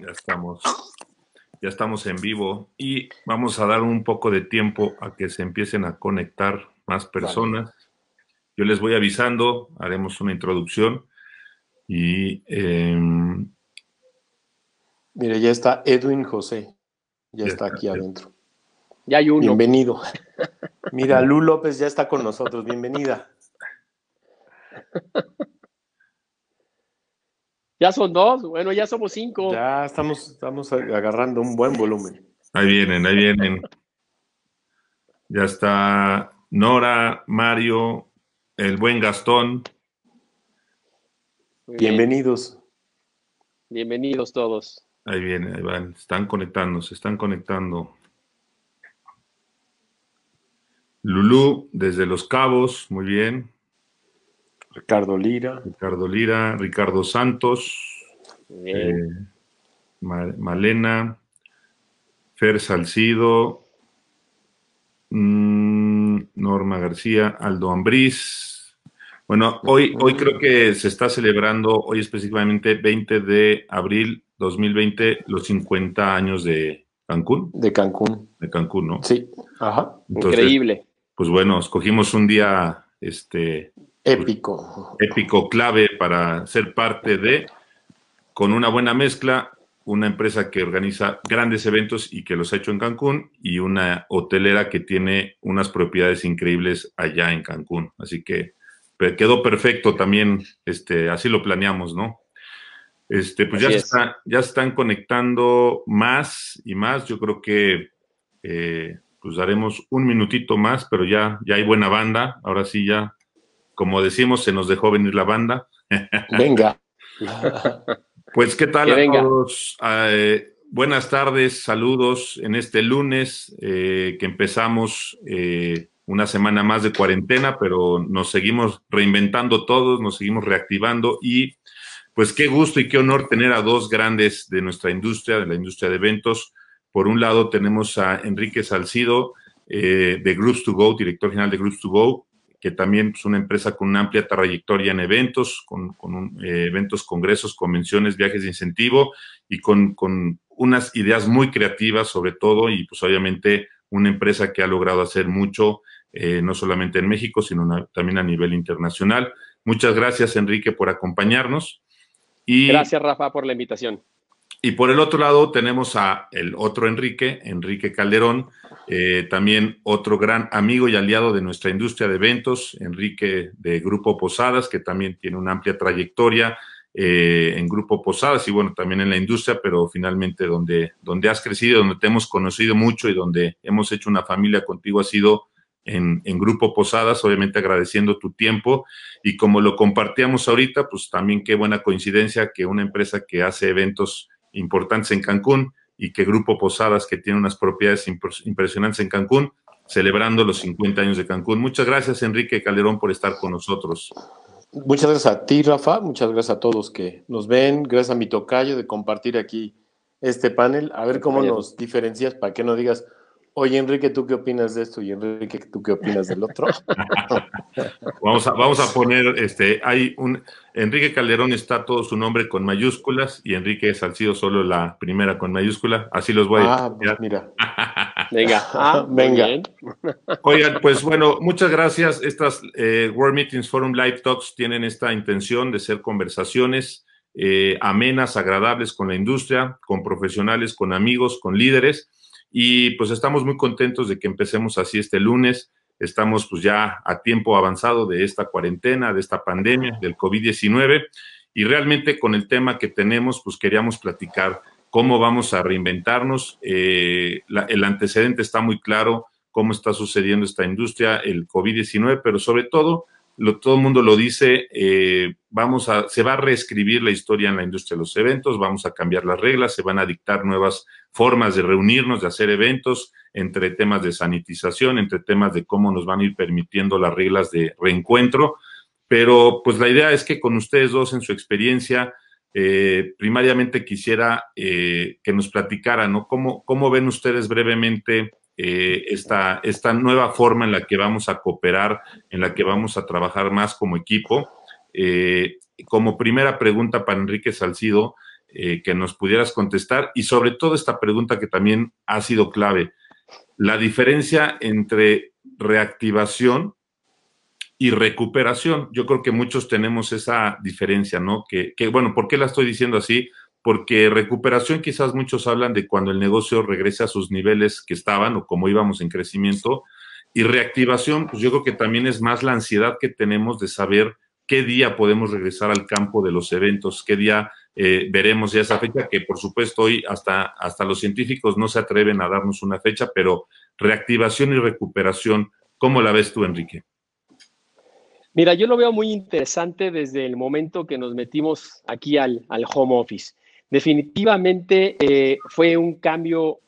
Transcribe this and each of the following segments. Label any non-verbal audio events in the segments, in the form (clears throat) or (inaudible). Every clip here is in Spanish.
Ya estamos, ya estamos en vivo y vamos a dar un poco de tiempo a que se empiecen a conectar más personas. Yo les voy avisando, haremos una introducción y... Em, Mire, ya está Edwin José, ya, está, aquí adentro. Ya hay uno. Bienvenido. (laughs) Mira, Lu López ya está con nosotros, bienvenida. (laughs) Ya son dos, bueno, ya somos cinco. Ya estamos, estamos agarrando un buen volumen. Ahí vienen, ahí vienen. Ya está Nora, Mario, el buen Gastón. Bienvenidos. Bienvenidos todos. Ahí vienen, ahí van. Están conectando, se están conectando. Lulú, desde Los Cabos, muy bien. Ricardo Lira. Ricardo Lira, Ricardo Santos, eh, Malena, Fer Salcido, mm, Norma García, Aldo Ambriz. Bueno, hoy, hoy creo que se está celebrando, hoy específicamente 20 de abril 2020, los 50 años de Cancún. De Cancún. De Cancún, ¿no? Sí. Ajá. Increíble. Pues bueno, escogimos un día este, Épico. Épico, clave para ser parte de, con una buena mezcla, una empresa que organiza grandes eventos y que los ha hecho en Cancún y una hotelera que tiene unas propiedades increíbles allá en Cancún. Así que quedó perfecto también, este, así lo planeamos, ¿no? Este, pues ya, está, ya están conectando más y más. Yo creo que eh, pues daremos un minutito más, pero ya, ya hay buena banda. Ahora sí ya como decimos, se nos dejó venir la banda. Venga. (laughs) pues, ¿qué tal a todos? Eh, buenas tardes, saludos en este lunes eh, que empezamos eh, una semana más de cuarentena, pero nos seguimos reinventando todos, nos seguimos reactivando y pues qué gusto y qué honor tener a dos grandes de nuestra industria, de la industria de eventos. Por un lado tenemos a Enrique Salcido de Groups to Go, director general de Groups to Go, que también es una empresa con una amplia trayectoria en eventos, con, eh, eventos, congresos, convenciones, viajes de incentivo y con, unas ideas muy creativas sobre todo y pues obviamente una empresa que ha logrado hacer mucho, eh, no solamente en México, sino también a nivel internacional. Muchas gracias, Enrique, por acompañarnos. Y, gracias, Rafa, por la invitación. Y por el otro lado tenemos a el otro Enrique, Enrique Calderón, eh, también otro gran amigo y aliado de nuestra industria de eventos, Enrique de Grupo Posadas, que también tiene una amplia trayectoria eh, en Grupo Posadas y bueno, también en la industria, pero finalmente donde, donde has crecido, donde te hemos conocido mucho y donde hemos hecho una familia contigo ha sido en, en, Grupo Posadas, obviamente agradeciendo tu tiempo. Y como lo compartíamos ahorita, pues también qué buena coincidencia que una empresa que hace eventos importantes en Cancún y que Grupo Posadas, que tiene unas propiedades impresionantes en Cancún, celebrando los 50 años de Cancún. Muchas gracias, Enrique Calderón, por estar con nosotros. Muchas gracias a ti, Rafa. Muchas gracias a todos que nos ven. Gracias a mi tocayo de compartir aquí este panel. A ver cómo nos diferencias para que no digas, Oye, Enrique, ¿tú qué opinas de esto? Y Enrique, ¿tú qué opinas del otro? (laughs) vamos, a, vamos a poner, este, hay un, Enrique Calderón está todo su nombre con mayúsculas y Enrique Salcido solo la primera con mayúscula. Así los voy a... Ah, pues mira. (laughs) Venga, ah, (laughs) venga. Oigan, pues bueno, muchas gracias. Estas eh, World Meetings Forum Live Talks tienen esta intención de ser conversaciones eh, amenas, agradables con la industria, con profesionales, con amigos, con líderes y pues estamos muy contentos de que empecemos así este lunes. Estamos pues ya a tiempo avanzado de esta cuarentena, de esta pandemia, del COVID-19. Y realmente con el tema que tenemos, pues queríamos platicar cómo vamos a reinventarnos. Eh, el antecedente está muy claro, cómo está sucediendo esta industria, el COVID-19, pero sobre todo todo el mundo lo dice, eh, vamos a, se va a reescribir la historia en la industria de los eventos, vamos a cambiar las reglas, se van a dictar nuevas formas de reunirnos, de hacer eventos, entre temas de sanitización, entre temas de cómo nos van a ir permitiendo las reglas de reencuentro. Pero pues la idea es que con ustedes dos en su experiencia, eh, primariamente quisiera eh, que nos platicaran, ¿no? ¿Cómo, ¿Cómo ven ustedes brevemente eh, esta, esta nueva forma en la que vamos a cooperar, en la que vamos a trabajar más como equipo. Eh, como primera pregunta para Enrique Salcido, eh, que nos pudieras contestar y sobre todo esta pregunta que también ha sido clave, la diferencia entre reactivación y recuperación. Yo creo que muchos tenemos esa diferencia, ¿no? Que, bueno, ¿por qué la estoy diciendo así? Porque recuperación quizás muchos hablan de cuando el negocio regrese a sus niveles que estaban o como íbamos en crecimiento. Y reactivación, pues yo creo que también es más la ansiedad que tenemos de saber qué día podemos regresar al campo de los eventos, qué día eh, veremos ya esa fecha, que por supuesto hoy hasta, hasta los científicos no se atreven a darnos una fecha, pero reactivación y recuperación, ¿cómo la ves tú, Enrique? Mira, yo lo veo muy interesante desde el momento que nos metimos aquí al, al home office. Definitivamente eh, fue un cambio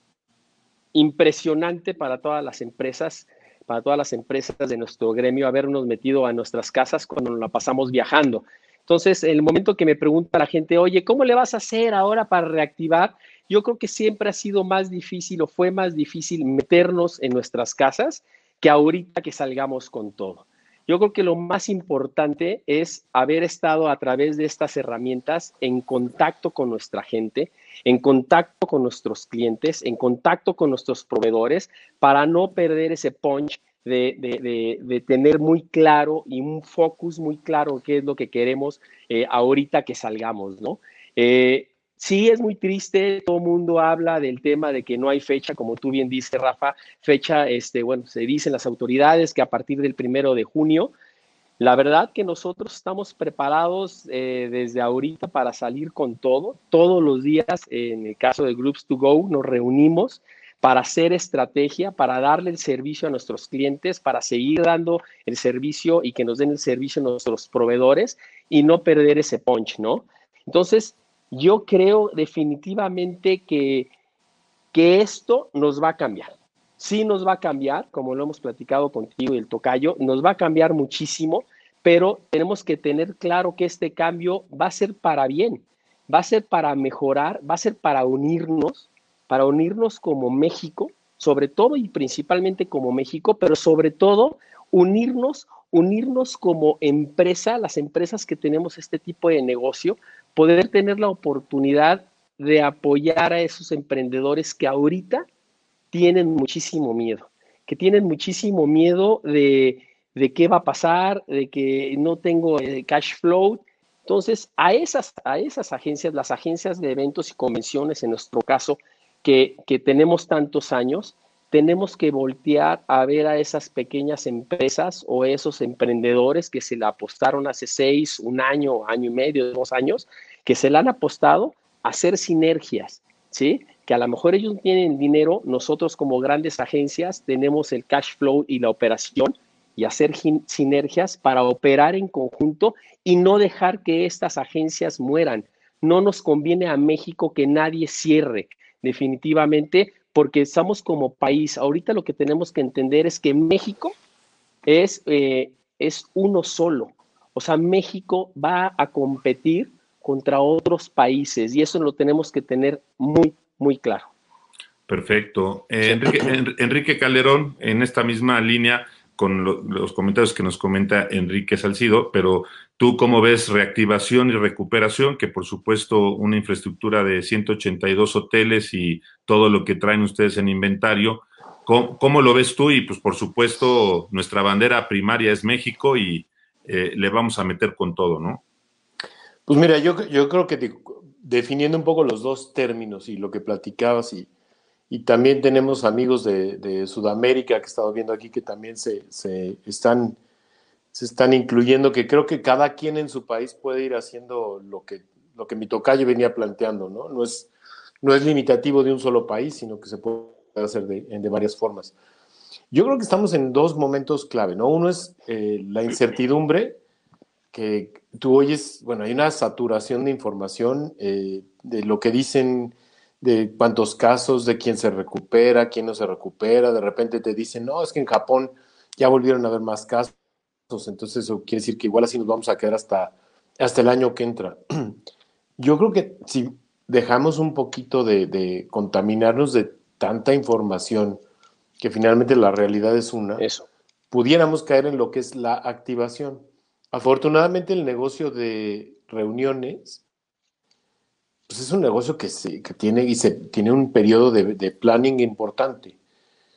impresionante para todas las empresas para todas las empresas de nuestro gremio habernos metido a nuestras casas cuando nos la pasamos viajando. Entonces, el momento que me pregunta la gente, oye, ¿cómo le vas a hacer ahora para reactivar? Yo creo que siempre ha sido más difícil o fue más difícil meternos en nuestras casas que ahorita que salgamos con todo. Yo creo que lo más importante es haber estado a través de estas herramientas en contacto con nuestra gente, en contacto con nuestros clientes, en contacto con nuestros proveedores, para no perder ese punch de, tener muy claro y un focus muy claro qué es lo que queremos eh, ahorita que salgamos, ¿no? Eh, Sí, es muy triste, todo el mundo habla del tema de que no hay fecha, como tú bien dices, Rafa, fecha, este, bueno, se dicen las autoridades que a partir del primero de junio, la verdad que nosotros estamos preparados eh, desde ahorita para salir con todo. Todos los días, en el caso de Groups to Go, nos reunimos para hacer estrategia, para darle el servicio a nuestros clientes, para seguir dando el servicio y que nos den el servicio a nuestros proveedores y no perder ese punch, ¿no? Entonces, yo creo definitivamente que, que esto nos va a cambiar. Sí nos va a cambiar, como lo hemos platicado contigo y el tocayo, nos va a cambiar muchísimo, pero tenemos que tener claro que este cambio va a ser para bien, va a ser para mejorar, va a ser para unirnos, para unirnos como México, sobre todo y principalmente como México, pero sobre todo unirnos, unirnos como empresa, las empresas que tenemos este tipo de negocio, poder tener la oportunidad de apoyar a esos emprendedores que ahorita tienen muchísimo miedo, que tienen muchísimo miedo de, qué va a pasar, de que no tengo eh, cash flow. Entonces, a esas, a esas agencias, las agencias de eventos y convenciones, en nuestro caso, que, que tenemos tantos años, tenemos que voltear a ver a esas pequeñas empresas o esos emprendedores que se la apostaron hace seis, un año, año y medio, dos años, que se la han apostado a hacer sinergias, ¿sí? Que a lo mejor ellos tienen dinero, nosotros como grandes agencias tenemos el cash flow y la operación y hacer sinergias para operar en conjunto y no dejar que estas agencias mueran. No nos conviene a México que nadie cierre, definitivamente, porque estamos como país. Ahorita lo que tenemos que entender es que México es, eh, es uno solo. O sea, México va a competir contra otros países y eso lo tenemos que tener muy, muy claro. Perfecto. Eh, Enrique, Calderón, en esta misma línea, con los comentarios que nos comenta Enrique Salcido, pero tú cómo ves reactivación y recuperación, que por supuesto una infraestructura de 182 hoteles y todo lo que traen ustedes en inventario, ¿cómo, lo ves tú? Y pues por supuesto nuestra bandera primaria es México y eh, le vamos a meter con todo, ¿no? Pues mira, yo, yo creo que definiendo un poco los dos términos y lo que platicabas y y también tenemos amigos de, Sudamérica que he estado viendo aquí que también se, están, se están incluyendo, que creo que cada quien en su país puede ir haciendo lo que, lo que mi tocayo venía planteando, ¿no? No es, no es limitativo de un solo país, sino que se puede hacer de, de varias formas. Yo creo que estamos en dos momentos clave, ¿no? Uno es eh, la incertidumbre, que tú oyes, bueno, hay una saturación de información eh, de lo que dicen de cuántos casos, de quién se recupera, quién no se recupera. De repente te dicen, no, es que en Japón ya volvieron a haber más casos. Entonces eso quiere decir que igual así nos vamos a quedar hasta, hasta el año que entra. (clears throat) Yo creo que si dejamos un poquito de, de contaminarnos de tanta información, que finalmente la realidad es una, eso. pudiéramos caer en lo que es la activación. Afortunadamente el negocio de reuniones pues es un negocio que, se, que tiene, y se, tiene un periodo de, de, planning importante.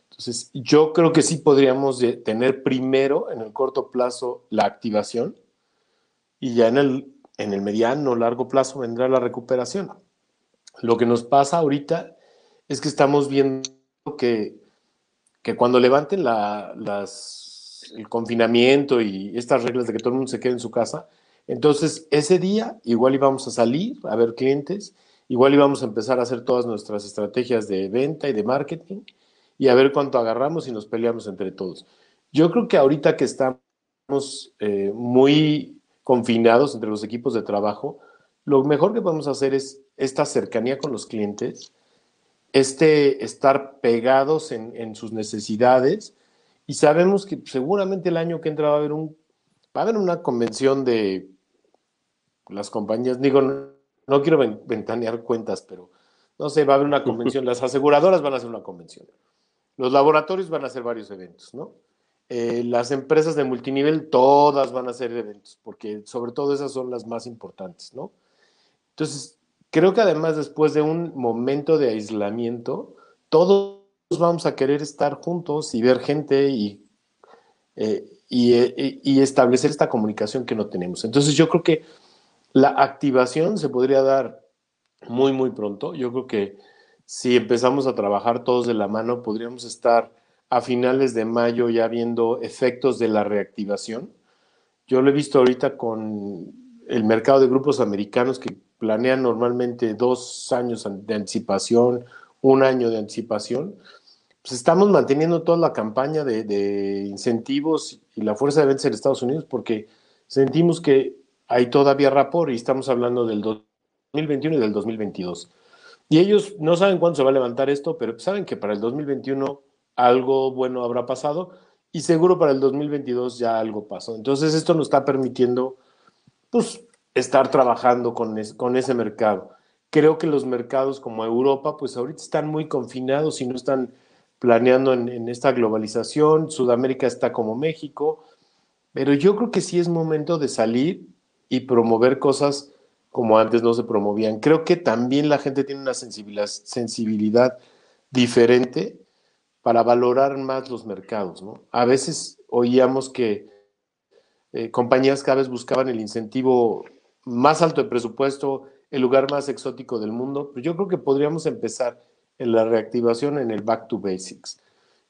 Entonces, yo creo que sí podríamos tener primero, en el corto plazo, la activación y ya en el, en el mediano, largo plazo vendrá la recuperación. Lo que nos pasa ahorita es que estamos viendo que, que cuando levanten la, las, el confinamiento y estas reglas de que todo el mundo se quede en su casa, entonces, ese día igual íbamos a salir a ver clientes, igual íbamos a empezar a hacer todas nuestras estrategias de venta y de marketing y a ver cuánto agarramos y nos peleamos entre todos. Yo creo que ahorita que estamos eh, muy confinados entre los equipos de trabajo, lo mejor que podemos hacer es esta cercanía con los clientes, este estar pegados en, en sus necesidades y sabemos que seguramente el año que entra va a haber un va a haber una convención de las compañías, digo, no, quiero ventanear cuentas, pero no sé, va a haber una convención, (laughs) las aseguradoras van a hacer una convención, los laboratorios van a hacer varios eventos, ¿no? Eh, las empresas de multinivel, todas van a hacer eventos, porque sobre todo esas son las más importantes, ¿no? Entonces, creo que además después de un momento de aislamiento, todos vamos a querer estar juntos y ver gente y, eh, y, y establecer esta comunicación que no tenemos. Entonces, yo creo que la activación se podría dar muy, muy pronto. Yo creo que si empezamos a trabajar todos de la mano, podríamos estar a finales de mayo ya viendo efectos de la reactivación. Yo lo he visto ahorita con el mercado de grupos americanos que planean normalmente dos años de anticipación, un año de anticipación. Pues estamos manteniendo toda la campaña de, de incentivos y la fuerza de ventas en Estados Unidos porque sentimos que hay todavía rapor y estamos hablando del 2021 y del 2022. Y ellos no saben cuándo se va a levantar esto, pero saben que para el 2021 algo bueno habrá pasado y seguro para el 2022 ya algo pasó. Entonces esto nos está permitiendo pues estar trabajando con, con ese mercado. Creo que los mercados como Europa pues ahorita están muy confinados y no están planeando en, esta globalización. Sudamérica está como México, pero yo creo que sí es momento de salir y promover cosas como antes no se promovían. Creo que también la gente tiene una sensibilidad, diferente para valorar más los mercados. ¿no? A veces oíamos que eh, compañías cada vez buscaban el incentivo más alto de presupuesto, el lugar más exótico del mundo, pero yo creo que podríamos empezar en la reactivación en el back to basics.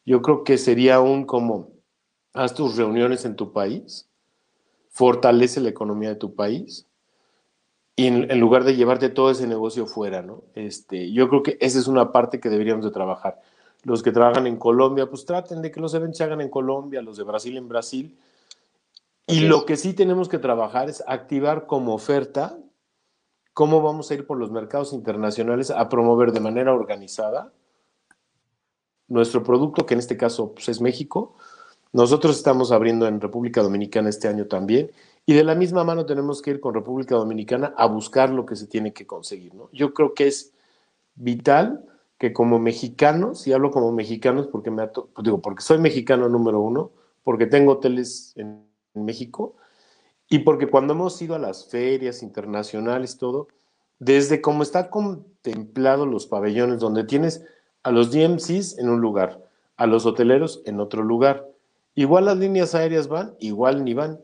Yo creo que sería un como, haz tus reuniones en tu país, fortalece la economía de tu país y en, lugar de llevarte todo ese negocio fuera, ¿no? Este, yo creo que esa es una parte que deberíamos de trabajar. Los que trabajan en Colombia, pues traten de que los eventos se hagan en Colombia, los de Brasil en Brasil. Y lo que sí tenemos que trabajar es activar como oferta cómo vamos a ir por los mercados internacionales a promover de manera organizada nuestro producto, que en este caso pues, es México, nosotros estamos abriendo en República Dominicana este año también y de la misma mano tenemos que ir con República Dominicana a buscar lo que se tiene que conseguir. Yo creo que es vital que como mexicanos, y hablo como mexicanos porque, me pues digo, porque soy mexicano número uno, porque tengo hoteles en México y porque cuando hemos ido a las ferias internacionales, todo, desde cómo está contemplado los pabellones, donde tienes a los DMCs en un lugar, a los hoteleros en otro lugar, Igual las líneas aéreas van, igual ni van.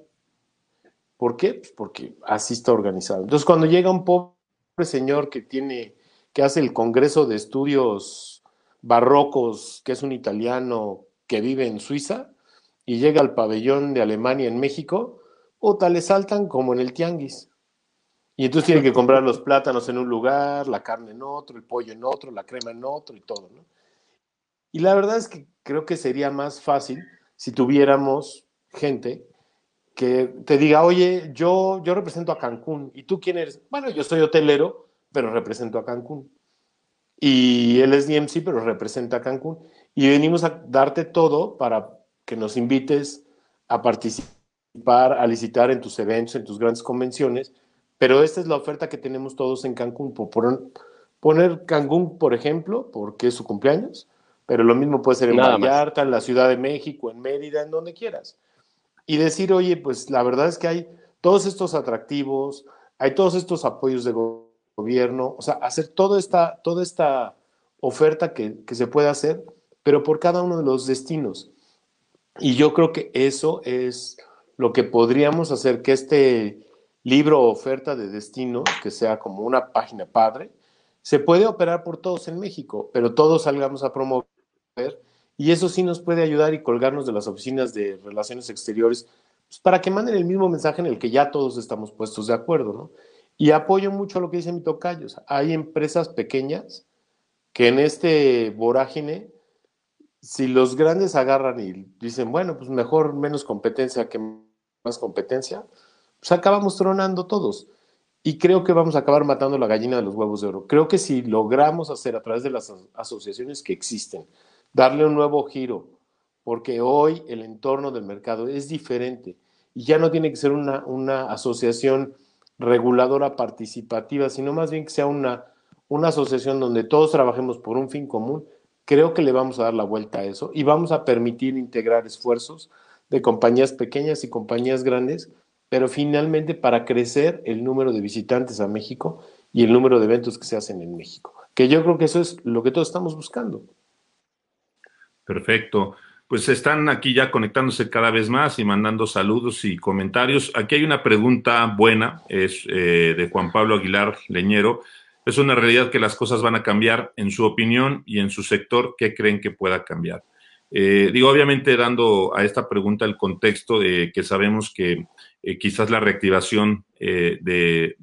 ¿Por qué? Pues porque así está organizado. Entonces, cuando llega un pobre señor que tiene, que hace el Congreso de Estudios Barrocos, que es un italiano que vive en Suiza, y llega al pabellón de Alemania en México, o tal le saltan como en el tianguis. Y entonces tiene que comprar los plátanos en un lugar, la carne en otro, el pollo en otro, la crema en otro y todo. Y la verdad es que creo que sería más fácil si tuviéramos gente que te diga, oye, yo, yo represento a Cancún, ¿y tú quién eres? Bueno, yo soy hotelero, pero represento a Cancún. Y él es DMC, pero representa a Cancún. Y venimos a darte todo para que nos invites a participar, a licitar en tus eventos, en tus grandes convenciones. Pero esta es la oferta que tenemos todos en Cancún. Por poner Cancún, por ejemplo, porque es su cumpleaños, pero lo mismo puede ser en Vallarta, en la Ciudad de México, en Mérida, en donde quieras. Y decir, oye, pues la verdad es que hay todos estos atractivos, hay todos estos apoyos de gobierno, o sea, hacer toda esta, toda esta oferta que, que se puede hacer, pero por cada uno de los destinos. Y yo creo que eso es lo que podríamos hacer, que este libro oferta de destino, que sea como una página padre, se puede operar por todos en México, pero todos salgamos a promover y eso sí nos puede ayudar y colgarnos de las oficinas de relaciones exteriores pues, para que manden el mismo mensaje en el que ya todos estamos puestos de acuerdo, ¿no? Y apoyo mucho lo que dice mi tocayo. hay empresas pequeñas que en este vorágine, si los grandes agarran y dicen, bueno, pues mejor menos competencia que más competencia, pues acabamos tronando todos. Y creo que vamos a acabar matando la gallina de los huevos de oro. Creo que si logramos hacer a través de las asociaciones que existen, darle un nuevo giro, porque hoy el entorno del mercado es diferente y ya no tiene que ser una, una asociación reguladora participativa, sino más bien que sea una, una asociación donde todos trabajemos por un fin común, creo que le vamos a dar la vuelta a eso y vamos a permitir integrar esfuerzos de compañías pequeñas y compañías grandes pero finalmente para crecer el número de visitantes a México y el número de eventos que se hacen en México, que yo creo que eso es lo que todos estamos buscando. Perfecto. Pues están aquí ya conectándose cada vez más y mandando saludos y comentarios. Aquí hay una pregunta buena, es eh, de Juan Pablo Aguilar Leñero. Es una realidad que las cosas van a cambiar en su opinión y en su sector. ¿Qué creen que pueda cambiar? Eh, digo, obviamente dando a esta pregunta el contexto de que sabemos que eh, quizás la reactivación eh, de,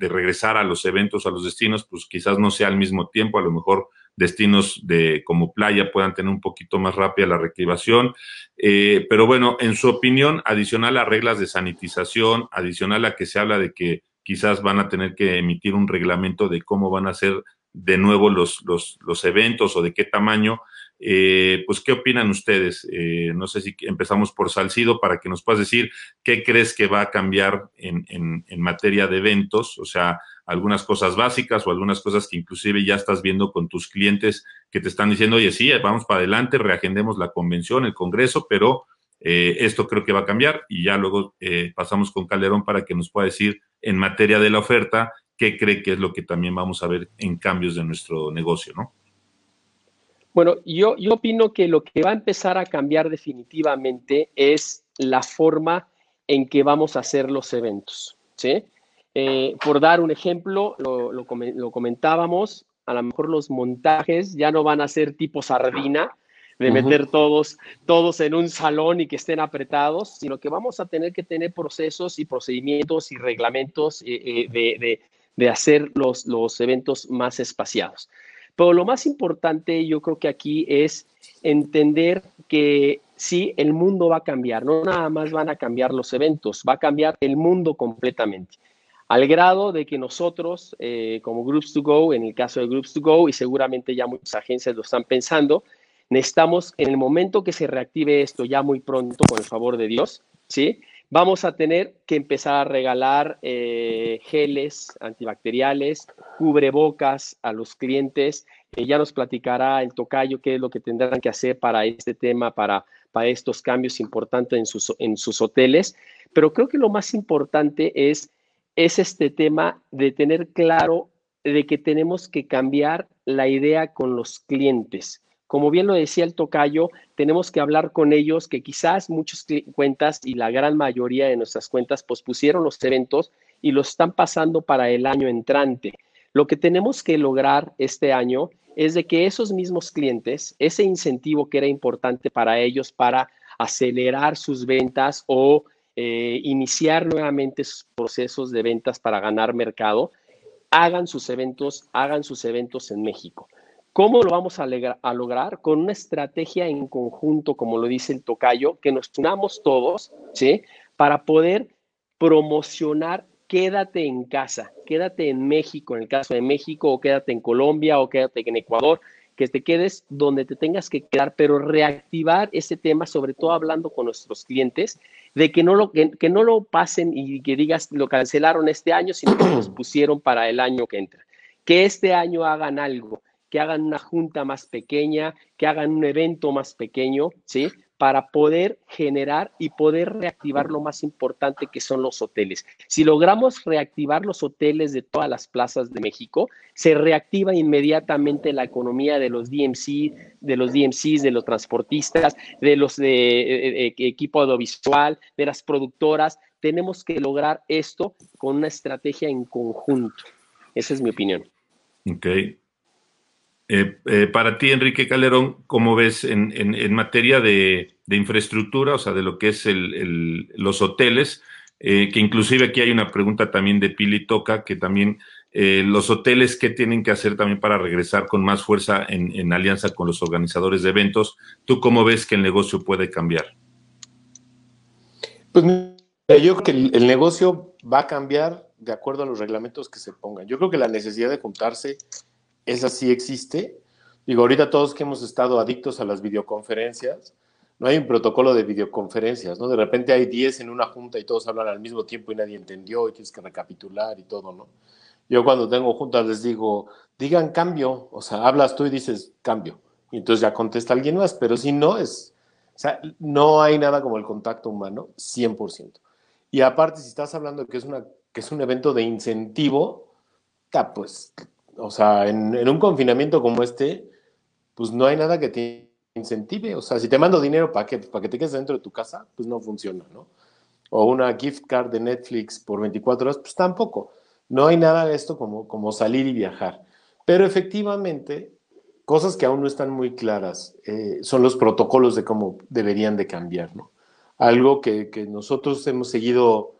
regresar a los eventos, a los destinos, pues quizás no sea al mismo tiempo, a lo mejor destinos de como playa puedan tener un poquito más rápida la reactivación. Eh, pero bueno, en su opinión, adicional a reglas de sanitización, adicional a que se habla de que quizás van a tener que emitir un reglamento de cómo van a ser de nuevo los, los, los eventos o de qué tamaño, eh, pues, ¿qué opinan ustedes? Eh, no sé si empezamos por Salcido para que nos puedas decir qué crees que va a cambiar en, en, materia de eventos, o sea, algunas cosas básicas o algunas cosas que inclusive ya estás viendo con tus clientes que te están diciendo, oye, sí, vamos para adelante, reagendemos la convención, el Congreso, pero eh, esto creo que va a cambiar y ya luego pasamos con Calderón para que nos pueda decir en materia de la oferta qué cree que es lo que también vamos a ver en cambios de nuestro negocio, ¿no? Bueno, yo, yo opino que lo que va a empezar a cambiar definitivamente es la forma en que vamos a hacer los eventos. ¿sí? Eh, por dar un ejemplo, lo, lo, comentábamos, a lo mejor los montajes ya no van a ser tipo sardina, de meter todos, todos en un salón y que estén apretados, sino que vamos a tener que tener procesos y procedimientos y reglamentos eh, eh, de, de, de, hacer los, los eventos más espaciados. Pero lo más importante yo creo que aquí es entender que sí, el mundo va a cambiar, no nada más van a cambiar los eventos, va a cambiar el mundo completamente. Al grado de que nosotros, eh, como Groups to Go, en el caso de Groups to Go, y seguramente ya muchas agencias lo están pensando, necesitamos en el momento que se reactive esto, ya muy pronto, con el favor de Dios, ¿sí? Vamos a tener que empezar a regalar eh, geles antibacteriales, cubrebocas a los clientes. Eh, ya nos platicará el tocayo qué es lo que tendrán que hacer para este tema, para, para estos cambios importantes en sus, en sus hoteles. Pero creo que lo más importante es, es este tema de tener claro de que tenemos que cambiar la idea con los clientes. Como bien lo decía el tocayo, tenemos que hablar con ellos que quizás muchas cuentas y la gran mayoría de nuestras cuentas pospusieron los eventos y los están pasando para el año entrante. Lo que tenemos que lograr este año es de que esos mismos clientes, ese incentivo que era importante para ellos para acelerar sus ventas o eh, iniciar nuevamente sus procesos de ventas para ganar mercado, hagan sus eventos, hagan sus eventos en México. ¿Cómo lo vamos a, lograr? Con una estrategia en conjunto, como lo dice el tocayo, que nos unamos todos, ¿sí? Para poder promocionar quédate en casa, quédate en México, en el caso de México, o quédate en Colombia, o quédate en Ecuador, que te quedes donde te tengas que quedar, pero reactivar ese tema, sobre todo hablando con nuestros clientes, de que no lo, que, no lo pasen y que digas, lo cancelaron este año, sino que los pusieron para el año que entra. Que este año hagan algo, que hagan una junta más pequeña, que hagan un evento más pequeño, ¿sí? para poder generar y poder reactivar lo más importante que son los hoteles. Si logramos reactivar los hoteles de todas las plazas de México, se reactiva inmediatamente la economía de los DMC, de los DMCs, de los transportistas, de los de, eh, eh, equipo audiovisual, de las productoras. Tenemos que lograr esto con una estrategia en conjunto. Esa es mi opinión. Ok. Eh, eh, para ti, Enrique Calderón, ¿cómo ves en, materia de, infraestructura, o sea, de lo que es los hoteles? Eh, que inclusive aquí hay una pregunta también de Pili Toca, que también los hoteles, ¿qué tienen que hacer también para regresar con más fuerza en, alianza con los organizadores de eventos? ¿Tú cómo ves que el negocio puede cambiar? Pues yo creo que el negocio va a cambiar de acuerdo a los reglamentos que se pongan. Yo creo que la necesidad de juntarse esa sí existe. Digo, ahorita todos que hemos estado adictos a las videoconferencias, no hay un protocolo de videoconferencias, ¿no? De repente hay 10 en una junta y todos hablan al mismo tiempo y nadie entendió y tienes que recapitular y todo, ¿no? Yo cuando tengo juntas les digo, digan cambio, o sea, hablas tú y dices cambio, y entonces ya contesta alguien más, pero si no es, o sea, no hay nada como el contacto humano, 100%. Y aparte, si estás hablando que es, una, que es un evento de incentivo, pues o sea, en, un confinamiento como este, pues no hay nada que te incentive. O sea, si te mando dinero para que, para que te quedes dentro de tu casa, pues no funciona, ¿no? O una gift card de Netflix por 24 horas, pues tampoco. No hay nada de esto como, como salir y viajar. Pero efectivamente, cosas que aún no están muy claras eh, son los protocolos de cómo deberían de cambiar, ¿no? Algo que, que nosotros hemos seguido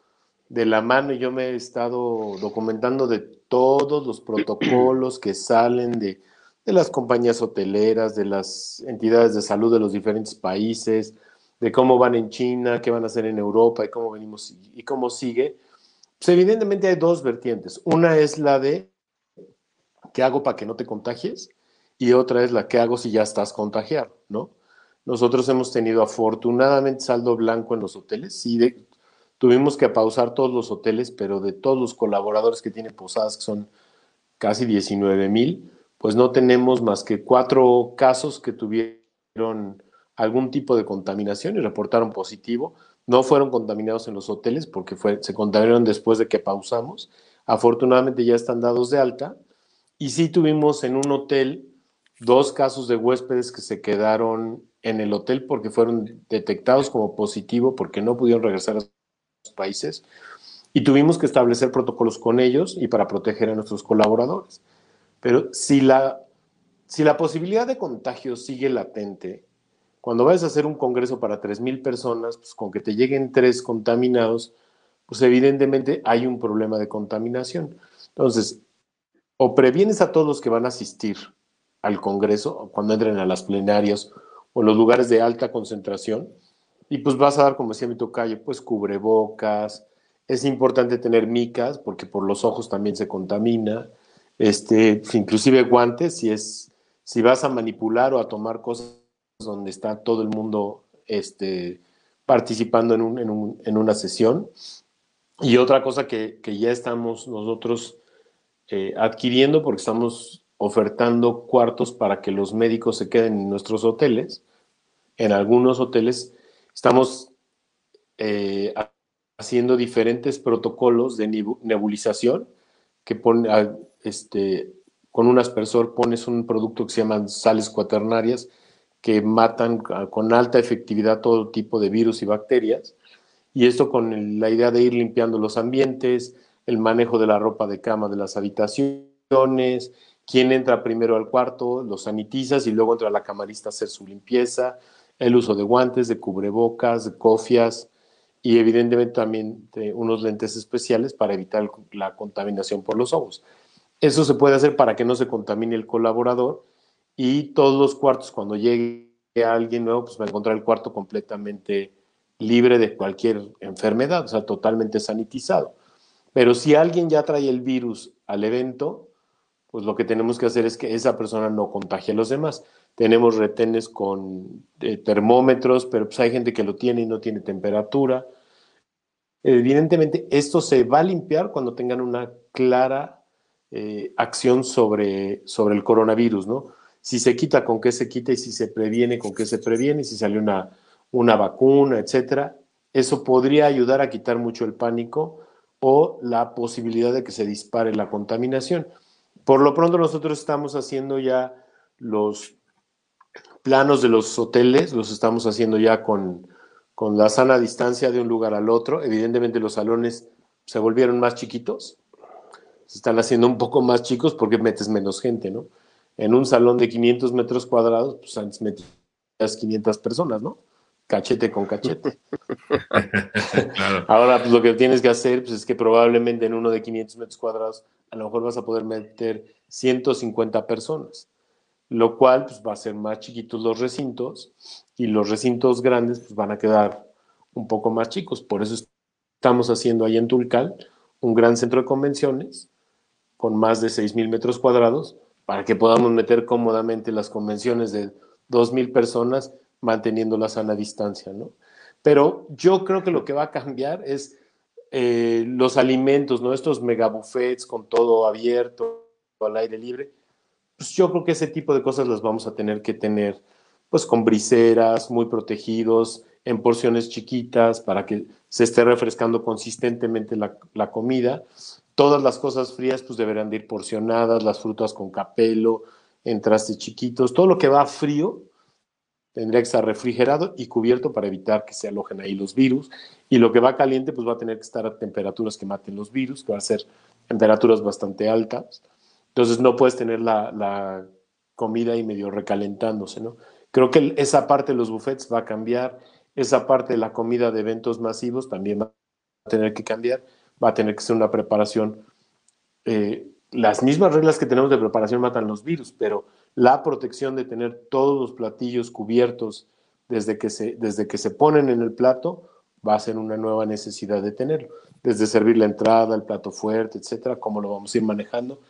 de la mano y yo me he estado documentando de todos los protocolos que salen de, las compañías hoteleras, de las entidades de salud de los diferentes países, de cómo van en China, qué van a hacer en Europa y cómo venimos y cómo sigue. Pues evidentemente hay dos vertientes. Una es la de qué hago para que no te contagies y otra es la que hago si ya estás contagiado, ¿no? Nosotros hemos tenido afortunadamente saldo blanco en los hoteles, sí, de, Tuvimos que pausar todos los hoteles, pero de todos los colaboradores que tienen posadas, que son casi 19 mil, pues no tenemos más que cuatro casos que tuvieron algún tipo de contaminación y reportaron positivo. No fueron contaminados en los hoteles porque fue, se contaminaron después de que pausamos. Afortunadamente ya están dados de alta. Y sí tuvimos en un hotel dos casos de huéspedes que se quedaron en el hotel porque fueron detectados como positivo porque no pudieron regresar a países y tuvimos que establecer protocolos con ellos y para proteger a nuestros colaboradores. Pero si la, si la posibilidad de contagio sigue latente, cuando vayas a hacer un congreso para 3.000 personas, pues con que te lleguen tres contaminados, pues evidentemente hay un problema de contaminación. Entonces, o previenes a todos los que van a asistir al congreso, cuando entren a las plenarias o los lugares de alta concentración, y pues vas a dar, como decía mi tocayo, pues cubrebocas. Es importante tener micas porque por los ojos también se contamina. Este, inclusive guantes si es si vas a manipular o a tomar cosas donde está todo el mundo este, participando en, un, en, un, en una sesión. Y otra cosa que, que ya estamos nosotros eh, adquiriendo porque estamos ofertando cuartos para que los médicos se queden en nuestros hoteles. En algunos hoteles Estamos eh, haciendo diferentes protocolos de nebulización que pone, este, con un aspersor pones un producto que se llaman sales cuaternarias que matan con alta efectividad todo tipo de virus y bacterias. Y esto con la idea de ir limpiando los ambientes, el manejo de la ropa de cama de las habitaciones, quién entra primero al cuarto, los sanitizas y luego entra la camarista a hacer su limpieza, el uso de guantes, de cubrebocas, de cofias y evidentemente también de unos lentes especiales para evitar la contaminación por los ojos. Eso se puede hacer para que no se contamine el colaborador y todos los cuartos cuando llegue alguien nuevo pues va a encontrar el cuarto completamente libre de cualquier enfermedad, o sea, totalmente sanitizado. Pero si alguien ya trae el virus al evento, pues lo que tenemos que hacer es que esa persona no contagie a los demás tenemos retenes con eh, termómetros, pero pues hay gente que lo tiene y no tiene temperatura. Evidentemente, esto se va a limpiar cuando tengan una clara eh, acción sobre, sobre el coronavirus, ¿no? Si se quita, con qué se quita, y si se previene, con qué se previene, y si sale una, una vacuna, etcétera, eso podría ayudar a quitar mucho el pánico o la posibilidad de que se dispare la contaminación. Por lo pronto nosotros estamos haciendo ya los planos de los hoteles, los estamos haciendo ya con, con la sana distancia de un lugar al otro. Evidentemente los salones se volvieron más chiquitos, se están haciendo un poco más chicos porque metes menos gente, ¿no? En un salón de 500 metros cuadrados, pues antes metías 500 personas, ¿no? Cachete con cachete. (laughs) Ahora, pues lo que tienes que hacer pues, es que probablemente en uno de 500 metros cuadrados a lo mejor vas a poder meter 150 personas, lo cual pues, va a ser más chiquitos los recintos y los recintos grandes pues, van a quedar un poco más chicos. Por eso estamos haciendo ahí en Tulcal un gran centro de convenciones con más de 6.000 metros cuadrados para que podamos meter cómodamente las convenciones de 2.000 personas manteniendo la sana distancia, ¿no? Pero yo creo que lo que va a cambiar es eh, los alimentos, ¿no? Estos megabuffets con todo abierto, al aire libre. Pues yo creo que ese tipo de cosas las vamos a tener que tener, pues con briseras, muy protegidos, en porciones chiquitas, para que se esté refrescando consistentemente la, comida. Todas las cosas frías, pues deberán de ir porcionadas, las frutas con capelo, en trastes chiquitos, todo lo que va frío, tendría que estar refrigerado y cubierto para evitar que se alojen ahí los virus. Y lo que va caliente, pues va a tener que estar a temperaturas que maten los virus, que va a ser temperaturas bastante altas. Entonces no puedes tener la, comida ahí medio recalentándose, ¿no? Creo que esa parte de los buffets va a cambiar, esa parte de la comida de eventos masivos también va a tener que cambiar, va a tener que ser una preparación. Eh, las mismas reglas que tenemos de preparación matan los virus, pero la protección de tener todos los platillos cubiertos desde que se, desde que se ponen en el plato va a ser una nueva necesidad de tenerlo. Desde servir la entrada, el plato fuerte, etcétera, cómo lo vamos a ir manejando.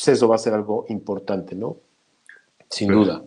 Pues eso va a ser algo importante, ¿no? Sin duda.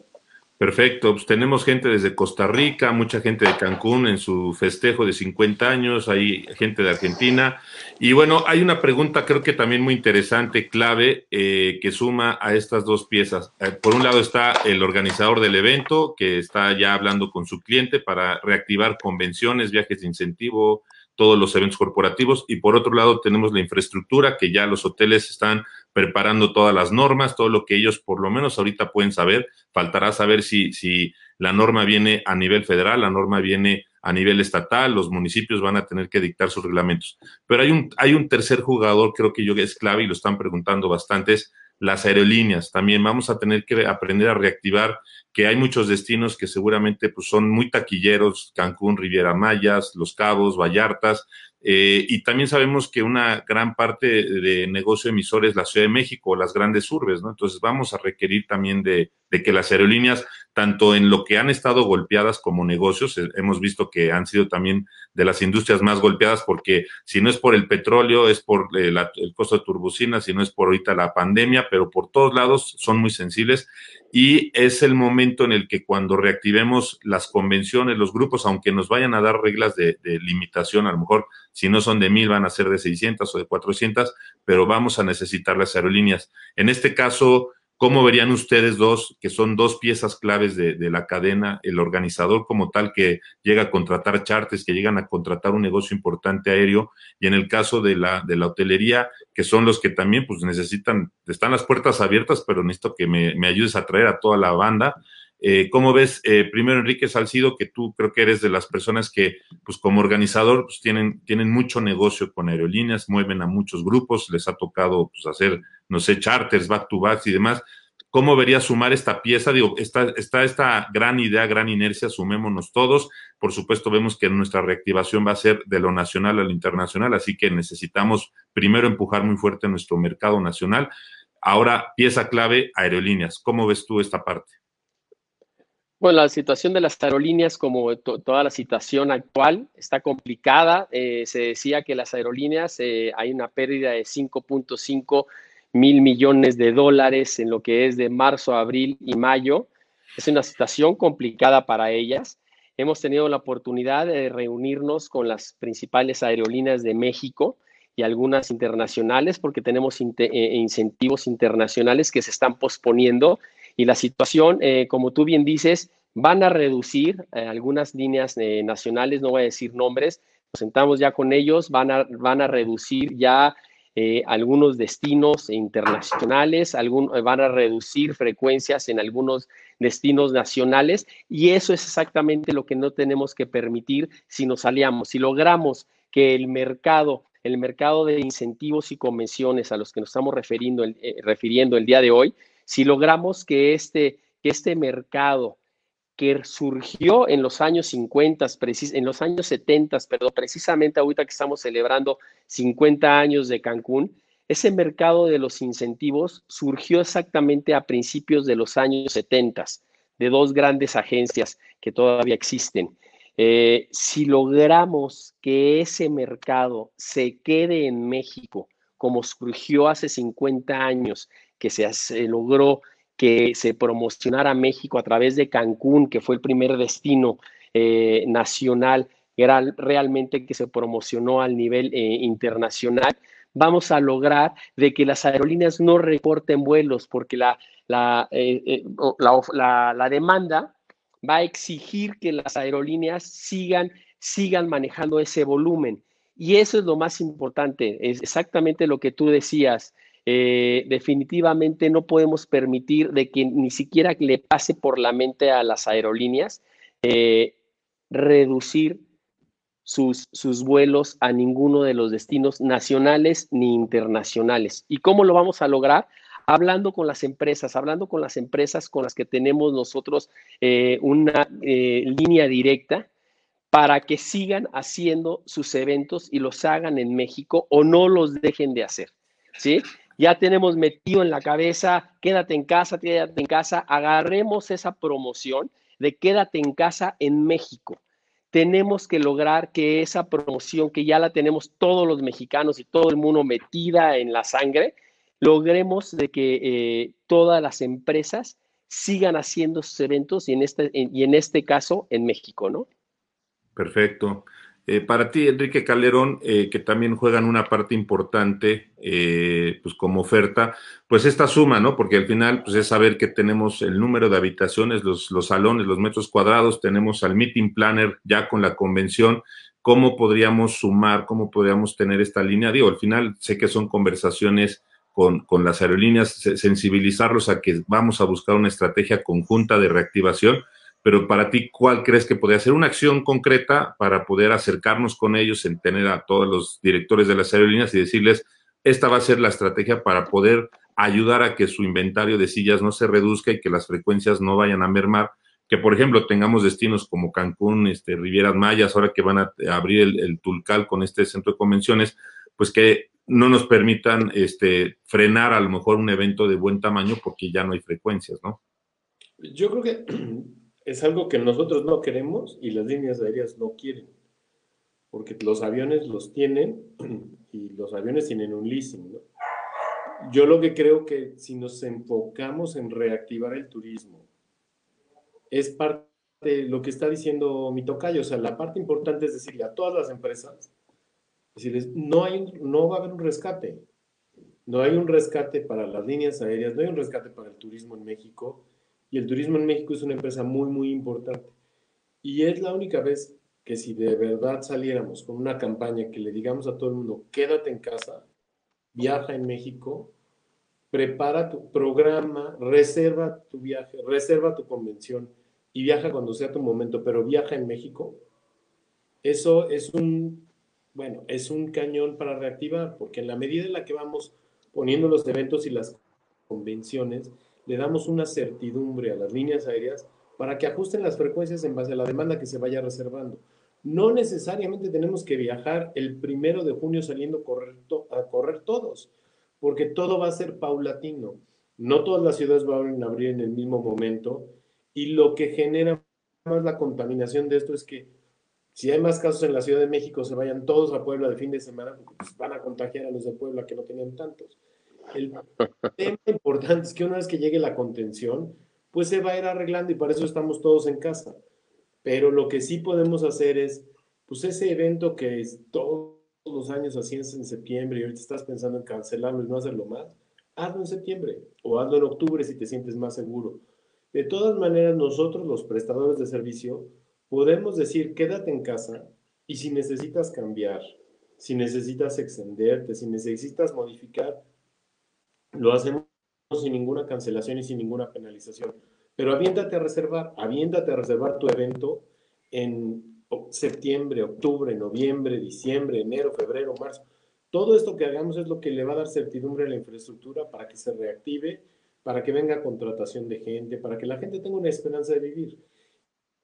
Perfecto, pues tenemos gente desde Costa Rica, mucha gente de Cancún en su festejo de 50 años, hay gente de Argentina. Y bueno, hay una pregunta creo que también muy interesante, clave, eh, que suma a estas dos piezas. Eh, por un lado está el organizador del evento, que está ya hablando con su cliente para reactivar convenciones, viajes de incentivo, todos los eventos corporativos. Y por otro lado tenemos la infraestructura, que ya los hoteles están preparando todas las normas, todo lo que ellos por lo menos ahorita pueden saber. Faltará saber si, si la norma viene a nivel federal, la norma viene a nivel estatal, los municipios van a tener que dictar sus reglamentos. Pero hay un, hay un tercer jugador, creo que yo es clave y lo están preguntando bastantes, las aerolíneas. También vamos a tener que aprender a reactivar que hay muchos destinos que seguramente pues, son muy taquilleros, Cancún, Riviera Mayas, Los Cabos, Vallartas, eh, y también sabemos que una gran parte de negocio emisor es la Ciudad de México, las grandes urbes, ¿no? Entonces vamos a requerir también de, que las aerolíneas, tanto en lo que han estado golpeadas como negocios, eh, hemos visto que han sido también de las industrias más golpeadas porque si no es por el petróleo, es por eh, el costo de turbocina, si no es por ahorita la pandemia, pero por todos lados son muy sensibles y es el momento en el que cuando reactivemos las convenciones, los grupos, aunque nos vayan a dar reglas de, limitación, a lo mejor si no son de mil van a ser de 600 o de 400, pero vamos a necesitar las aerolíneas. En este caso, ¿Cómo verían ustedes dos, que son dos piezas claves de, la cadena, el organizador como tal que llega a contratar charters, que llegan a contratar un negocio importante aéreo, y en el caso de la, de la hotelería, que son los que también pues necesitan, están las puertas abiertas, pero necesito que me, me ayudes a traer a toda la banda. Eh, ¿Cómo ves, eh, primero Enrique Salcido, que tú creo que eres de las personas que, pues como organizador, pues tienen, tienen mucho negocio con aerolíneas, mueven a muchos grupos, les ha tocado pues, hacer, no sé, charters, back to backs y demás. ¿Cómo vería sumar esta pieza? Digo, está, está esta gran idea, gran inercia, sumémonos todos. Por supuesto, vemos que nuestra reactivación va a ser de lo nacional a lo internacional, así que necesitamos primero empujar muy fuerte nuestro mercado nacional. Ahora, pieza clave, aerolíneas. ¿Cómo ves tú esta parte? Bueno, la situación de las aerolíneas, como toda la situación actual, está complicada. Eh, se decía que las aerolíneas eh, hay una pérdida de 5.5 mil millones de dólares en lo que es de marzo, abril y mayo. Es una situación complicada para ellas. Hemos tenido la oportunidad de reunirnos con las principales aerolíneas de México y algunas internacionales porque tenemos eh, incentivos internacionales que se están posponiendo y la situación, eh, como tú bien dices, van a reducir eh, algunas líneas eh, nacionales, no voy a decir nombres, nos sentamos ya con ellos, van a, van a reducir ya algunos destinos internacionales, van a reducir frecuencias en algunos destinos nacionales y eso es exactamente lo que no tenemos que permitir si nos aliamos, si logramos que el mercado, el mercado de incentivos y convenciones a los que nos estamos refiriendo el día de hoy, si logramos que este, este mercado que surgió en los años 50, en los años 70, perdón, precisamente ahorita que estamos celebrando 50 años de Cancún, ese mercado de los incentivos surgió exactamente a principios de los años 70 de dos grandes agencias que todavía existen. Eh, si logramos que ese mercado se quede en México como surgió hace 50 años, que se, logró que se promocionara México a través de Cancún, que fue el primer destino eh, nacional, era realmente que se promocionó al nivel eh, internacional, vamos a lograr de que las aerolíneas no recorten vuelos, porque la, la, eh, la, la, demanda va a exigir que las aerolíneas sigan, sigan manejando ese volumen. Y eso es lo más importante, es exactamente lo que tú decías. Eh, definitivamente no podemos permitir de que ni siquiera le pase por la mente a las aerolíneas eh, reducir sus, sus vuelos a ninguno de los destinos nacionales ni internacionales. ¿Y cómo lo vamos a lograr? Hablando con las empresas, hablando con las empresas con las que tenemos nosotros eh, una línea directa para que sigan haciendo sus eventos y los hagan en México o no los dejen de hacer. ¿Sí? Ya tenemos metido en la cabeza, quédate en casa, quédate en casa, agarremos esa promoción de quédate en casa en México. Tenemos que lograr que esa promoción que ya la tenemos todos los mexicanos y todo el mundo metida en la sangre, logremos de que eh, todas las empresas sigan haciendo sus eventos y en este, y en este caso en México, ¿no? Perfecto. Eh, para ti, Enrique Calderón, eh, que también juegan una parte importante, eh, pues como oferta, pues esta suma, ¿no? Porque al final, pues es saber que tenemos el número de habitaciones, los, los salones, los metros cuadrados, tenemos al meeting planner ya con la convención, cómo podríamos sumar, cómo podríamos tener esta línea. Digo, al final sé que son conversaciones con, con las aerolíneas, sensibilizarlos a que vamos a buscar una estrategia conjunta de reactivación pero para ti, ¿cuál crees que podría ser una acción concreta para poder acercarnos con ellos, en tener a todos los directores de las aerolíneas y decirles, esta va a ser la estrategia para poder ayudar a que su inventario de sillas no se reduzca y que las frecuencias no vayan a mermar? Que, por ejemplo, tengamos destinos como Cancún, este, Rivieras Mayas, ahora que van a abrir el, el Tulcal con este centro de convenciones, pues que no nos permitan este, frenar a lo mejor un evento de buen tamaño porque ya no hay frecuencias, ¿no? Yo creo que es algo que nosotros no queremos y las líneas aéreas no quieren, porque los aviones los tienen (clears throat) y los aviones tienen un leasing. Yo lo que creo que si nos enfocamos en reactivar el turismo, es parte de lo que está diciendo mi tocayo, o sea, la parte importante es decirle a todas las empresas, decirles, no, hay, no va a haber un rescate, no hay un rescate para las líneas aéreas, no hay un rescate para el turismo en México, y el turismo en México es una empresa muy, muy importante. Y es la única vez que si de verdad saliéramos con una campaña que le digamos a todo el mundo, quédate en casa, viaja en México, prepara tu programa, reserva tu viaje, reserva tu convención y viaja cuando sea tu momento, pero viaja en México. Eso es un, bueno, es un cañón para reactivar, porque en la medida en la que vamos poniendo los eventos y las convenciones, le damos una certidumbre a las líneas aéreas para que ajusten las frecuencias en base a la demanda que se vaya reservando. No necesariamente tenemos que viajar el primero de junio saliendo a correr, todos, porque todo va a ser paulatino. No todas las ciudades van a abrir en el mismo momento y lo que genera más la contaminación de esto es que si hay más casos en la Ciudad de México, se vayan todos a Puebla de fin de semana, pues, van a contagiar a los de Puebla que no tenían tantos. El tema importante es que una vez que llegue la contención, pues se va a ir arreglando y para eso estamos todos en casa. Pero lo que sí podemos hacer es, pues ese evento que es todos los años haciendo en septiembre y ahorita estás pensando en cancelarlo y no hacerlo más, hazlo en septiembre o hazlo en octubre si te sientes más seguro. De todas maneras, nosotros los prestadores de servicio podemos decir, quédate en casa y si necesitas cambiar, si necesitas extenderte, si necesitas modificar, lo hacemos sin ninguna cancelación y sin ninguna penalización. Pero aviéntate a reservar, a reservar tu evento en septiembre, octubre, noviembre, diciembre, enero, febrero, marzo. Todo esto que hagamos es lo que le va a dar certidumbre a la infraestructura para que se reactive, para que venga contratación de gente, para que la gente tenga una esperanza de vivir.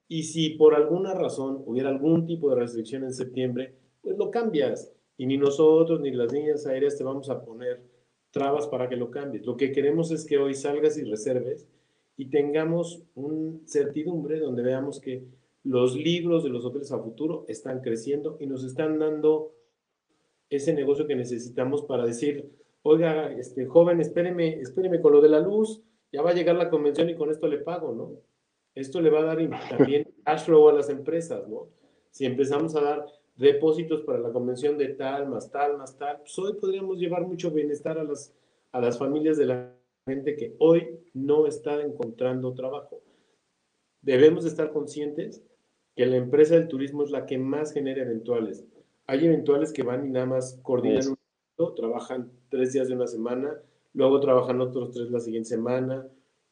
Y si por alguna razón hubiera algún tipo de restricción en septiembre, pues lo cambias. Y ni nosotros ni las líneas aéreas te vamos a poner trabas para que lo cambies. Lo que queremos es que hoy salgas y reserves y tengamos un certidumbre donde veamos que los libros de los hoteles a futuro están creciendo y nos están dando ese negocio que necesitamos para decir, oiga, este joven, espéreme, espéreme con lo de la luz, ya va a llegar la convención y con esto le pago, ¿no? Esto le va a dar también (laughs) cash flow a las empresas, ¿no? Si empezamos a dar depósitos para la convención de tal, más tal, más tal, pues hoy podríamos llevar mucho bienestar a las, a las familias de la gente que hoy no está encontrando trabajo. Debemos estar conscientes que la empresa del turismo es la que más genera eventuales. Hay eventuales que van y nada más coordinan un trabajan tres días de una semana, luego trabajan otros tres la siguiente semana,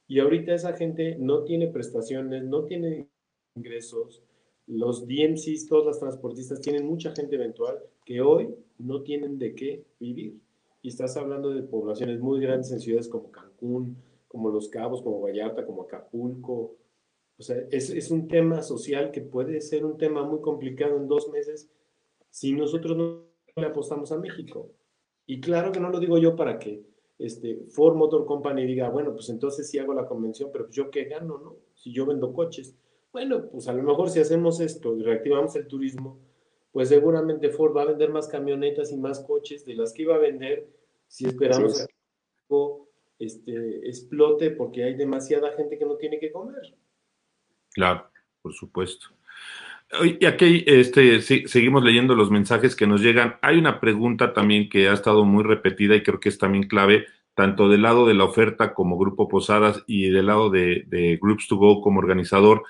y ahorita esa gente no tiene prestaciones, no tiene ingresos. Los DMCs, todas las transportistas, tienen mucha gente eventual que hoy no tienen de qué vivir. Y estás hablando de poblaciones muy grandes en ciudades como Cancún, como Los Cabos, como Vallarta, como Acapulco. O sea, es, es un tema social que puede ser un tema muy complicado en dos meses si nosotros no le apostamos a México. Y claro que no lo digo yo para que este, Ford Motor Company diga, bueno, pues entonces sí hago la convención, pero pues yo qué gano, ¿no? Si yo vendo coches. Bueno, pues a lo mejor si hacemos esto y reactivamos el turismo, pues seguramente Ford va a vender más camionetas y más coches de las que iba a vender si esperamos a que este, explote porque hay demasiada gente que no tiene que comer. Claro, por supuesto. Y aquí este, seguimos leyendo los mensajes que nos llegan. Hay una pregunta también que ha estado muy repetida y creo que es también clave, tanto del lado de la oferta como Grupo Posadas y del lado de, de Groups to Go como organizador.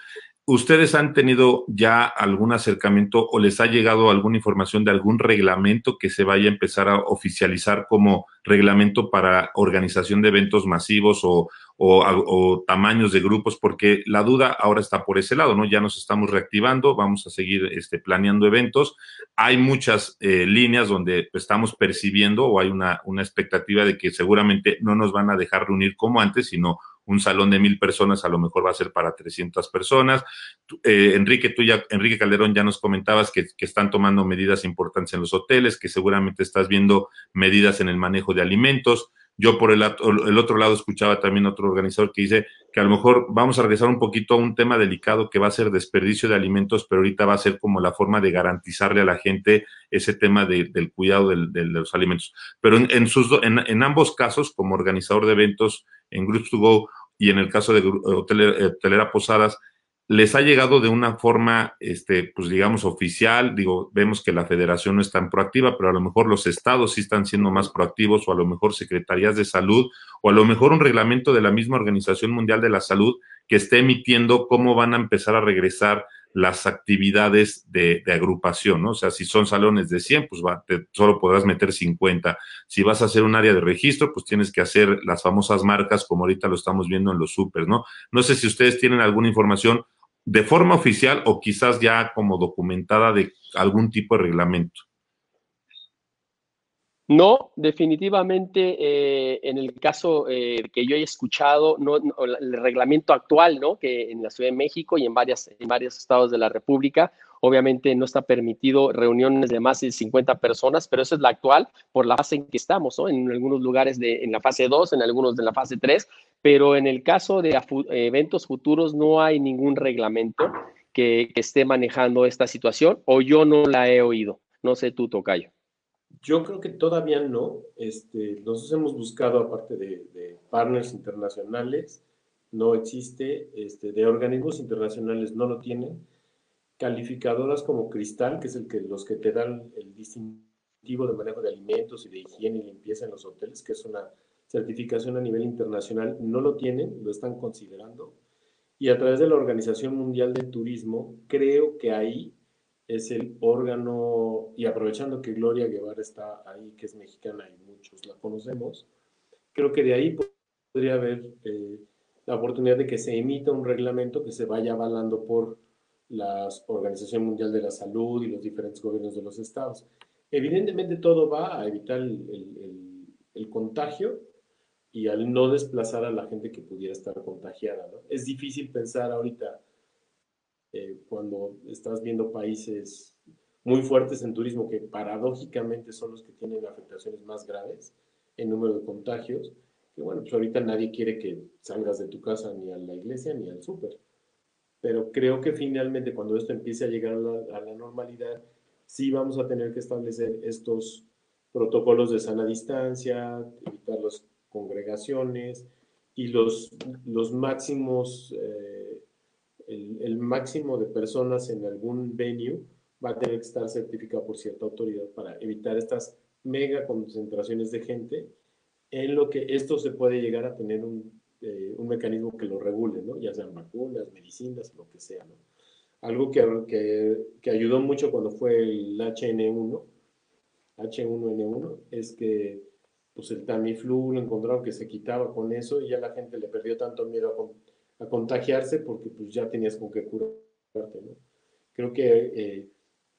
¿Ustedes han tenido ya algún acercamiento o les ha llegado alguna información de algún reglamento que se vaya a empezar a oficializar como reglamento para organización de eventos masivos o, o, tamaños de grupos? Porque la duda ahora está por ese lado, ¿no? Ya nos estamos reactivando, vamos a seguir este, planeando eventos. Hay muchas eh, líneas donde estamos percibiendo o hay una, una expectativa de que seguramente no nos van a dejar reunir como antes, sino un salón de mil personas a lo mejor va a ser para 300 personas. Eh, Enrique, tú ya, Enrique Calderón, ya nos comentabas que, están tomando medidas importantes en los hoteles, que seguramente estás viendo medidas en el manejo de alimentos. Yo por el, el, otro lado escuchaba también otro organizador que dice que a lo mejor vamos a regresar un poquito a un tema delicado que va a ser desperdicio de alimentos, pero ahorita va a ser como la forma de garantizarle a la gente ese tema del cuidado de los alimentos. Pero en, sus, en, en ambos casos, como organizador de eventos en Groups to Go y en el caso de Hotelera, Posadas, les ha llegado de una forma, este, pues digamos, oficial. Digo, vemos que la federación no es tan proactiva, pero a lo mejor los estados sí están siendo más proactivos, o a lo mejor secretarías de salud, o a lo mejor un reglamento de la misma Organización Mundial de la Salud que esté emitiendo cómo van a empezar a regresar las actividades de, agrupación, ¿no? O sea, si son salones de 100, pues va, solo podrás meter 50. Si vas a hacer un área de registro, pues tienes que hacer las famosas marcas como ahorita lo estamos viendo en los supers, ¿no? No sé si ustedes tienen alguna información de forma oficial o quizás ya como documentada de algún tipo de reglamento. No, definitivamente eh, en el caso eh, que yo he escuchado, no, el reglamento actual, ¿no? Que en la Ciudad de México y en, varias, en varios estados de la República, obviamente no está permitido reuniones de más de 50 personas, pero eso es la actual por la fase en que estamos, ¿no? En algunos lugares de, en la fase 2, en algunos de la fase 3, pero en el caso de eventos futuros no hay ningún reglamento que, que esté manejando esta situación o yo no la he oído. No sé tú, Tocayo. Yo creo que todavía no. Este, nosotros hemos buscado, aparte de, partners internacionales, no existe, este, de organismos internacionales no lo tienen. Calificadoras como Cristal, que es el que, los que te dan el distintivo de manejo de alimentos y de higiene y limpieza en los hoteles, que es una certificación a nivel internacional, no lo tienen, lo están considerando. Y a través de la Organización Mundial del Turismo, creo que ahí es el órgano, y aprovechando que Gloria Guevara está ahí, que es mexicana y muchos la conocemos, creo que de ahí podría haber eh, la oportunidad de que se emita un reglamento que se vaya avalando por la Organización Mundial de la Salud y los diferentes gobiernos de los estados. Evidentemente todo va a evitar el, el, contagio y al no desplazar a la gente que pudiera estar contagiada. ¿no? Es difícil pensar ahorita eh, cuando estás viendo países muy fuertes en turismo que paradójicamente son los que tienen afectaciones más graves en número de contagios, que bueno, pues ahorita nadie quiere que salgas de tu casa ni a la iglesia ni al súper. Pero creo que finalmente cuando esto empiece a llegar a la, a la normalidad, sí vamos a tener que establecer estos protocolos de sana distancia, evitar las congregaciones y los, los máximos eh, el, máximo de personas en algún venue va a tener que estar certificado por cierta autoridad para evitar estas mega concentraciones de gente, en lo que esto se puede llegar a tener un, eh, un mecanismo que lo regule, ¿no? ya sean vacunas, medicinas, lo que sea. ¿no? Algo que, que, que ayudó mucho cuando fue el HN1, H1N1, es que pues el Tamiflu lo encontraron que se quitaba con eso y ya la gente le perdió tanto miedo a a contagiarse porque pues ya tenías con qué curarte, ¿no? Creo que eh,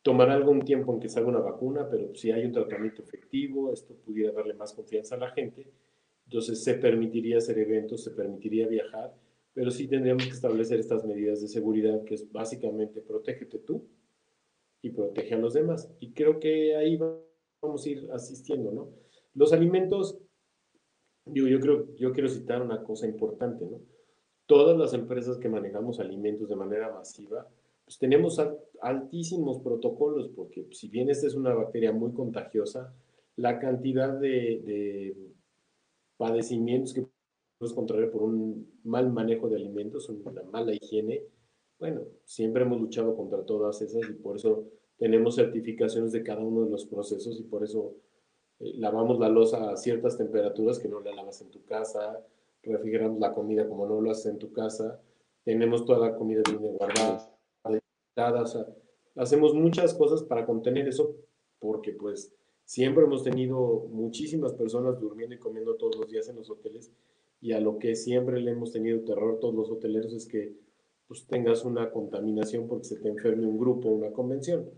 tomará algún tiempo en que salga una vacuna, pero si hay un tratamiento efectivo, esto pudiera darle más confianza a la gente, entonces se permitiría hacer eventos, se permitiría viajar, pero sí tendríamos que establecer estas medidas de seguridad, que es básicamente protégete tú y protege a los demás. Y creo que ahí vamos a ir asistiendo, ¿no? Los alimentos, digo, yo creo, yo quiero citar una cosa importante, ¿no? Todas las empresas que manejamos alimentos de manera masiva, pues tenemos altísimos protocolos, porque si bien esta es una bacteria muy contagiosa, la cantidad de, padecimientos que podemos contraer por un mal manejo de alimentos, una mala higiene, bueno, siempre hemos luchado contra todas esas y por eso tenemos certificaciones de cada uno de los procesos y por eso eh, lavamos la losa a ciertas temperaturas que no la lavas en tu casa, refrigeramos la comida como no lo haces en tu casa, tenemos toda la comida bien guardada, o hacemos muchas cosas para contener eso, porque pues siempre hemos tenido muchísimas personas durmiendo y comiendo todos los días en los hoteles, y a lo que siempre le hemos tenido terror todos los hoteleros es que pues tengas una contaminación porque se te enferme un grupo, una convención.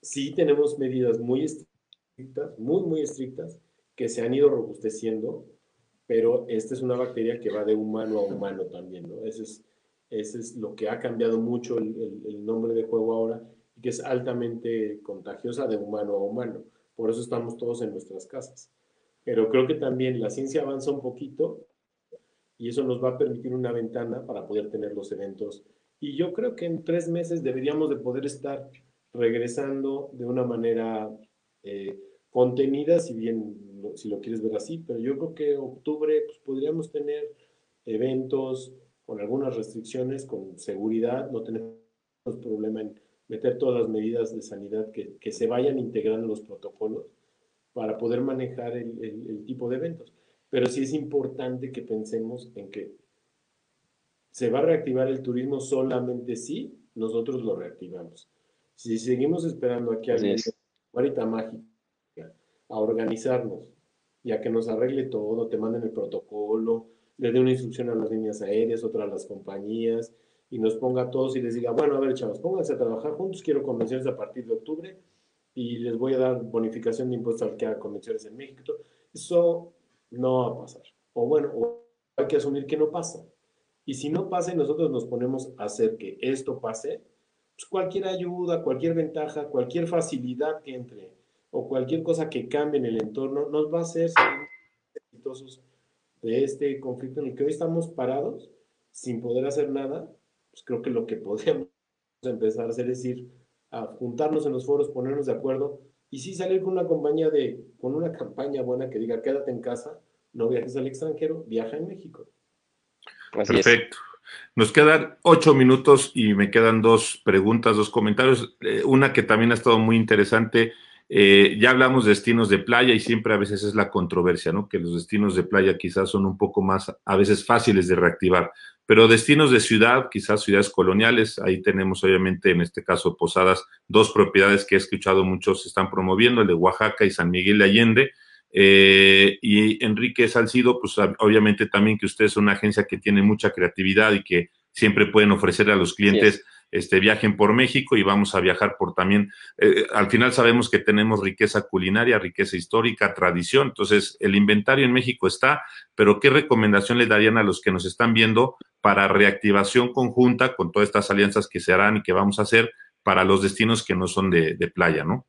Sí tenemos medidas muy estrictas, muy, muy estrictas, que se han ido robusteciendo, pero esta es una bacteria que va de humano a humano también, ¿no? Ese es, ese es lo que ha cambiado mucho el, nombre de juego ahora y que es altamente contagiosa de humano a humano. Por eso estamos todos en nuestras casas. Pero creo que también la ciencia avanza un poquito y eso nos va a permitir una ventana para poder tener los eventos. Y yo creo que en tres meses deberíamos de poder estar regresando de una manera eh, contenida, si bien si lo quieres ver así, pero yo creo que octubre pues, podríamos tener eventos con algunas restricciones, con seguridad, no tenemos problema en meter todas las medidas de sanidad que, que se vayan integrando los protocolos para poder manejar el, el, tipo de eventos. Pero sí es importante que pensemos en que se va a reactivar el turismo solamente si nosotros lo reactivamos. Si seguimos esperando aquí a alguien, ahorita mágica, a organizarnos y a que nos arregle todo, te manden el protocolo, le dé una instrucción a las líneas aéreas, otra a las compañías, y nos ponga a todos y les diga, bueno, a ver, chavos, pónganse a trabajar juntos, quiero convenciones a partir de octubre y les voy a dar bonificación de impuestos al que haga convenciones en México. Eso no va a pasar. O bueno, hay que asumir que no pasa. Y si no pasa y nosotros nos ponemos a hacer que esto pase, pues cualquier ayuda, cualquier ventaja, cualquier facilidad que entre o cualquier cosa que cambie en el entorno nos va a hacer exitosos de este conflicto en el que hoy estamos parados sin poder hacer nada, pues creo que lo que (laughs) podríamos empezar a hacer es ir a juntarnos en los foros, ponernos de acuerdo y sí salir con una compañía de, con una campaña buena que diga quédate en casa, no viajes al extranjero, viaja en México. Perfecto. Nos quedan ocho minutos y me quedan dos preguntas, dos comentarios. Eh, una que también ha estado muy interesante Eh, ya hablamos de destinos de playa y siempre a veces es la controversia, ¿no? Que los destinos de playa quizás son un poco más, a veces fáciles de reactivar, pero destinos de ciudad, quizás ciudades coloniales, ahí tenemos obviamente en este caso Posadas, dos propiedades que he escuchado muchos se están promoviendo, el de Oaxaca y San Miguel de Allende. Eh, y Enrique Salcido, pues obviamente también que usted es una agencia que tiene mucha creatividad y que siempre pueden ofrecer a los clientes este, viajen por México y vamos a viajar por también, eh, al final sabemos que tenemos riqueza culinaria, riqueza histórica, tradición, entonces el inventario en México está, pero ¿qué recomendación le darían a los que nos están viendo para reactivación conjunta con todas estas alianzas que se harán y que vamos a hacer para los destinos que no son de, de playa, ¿no?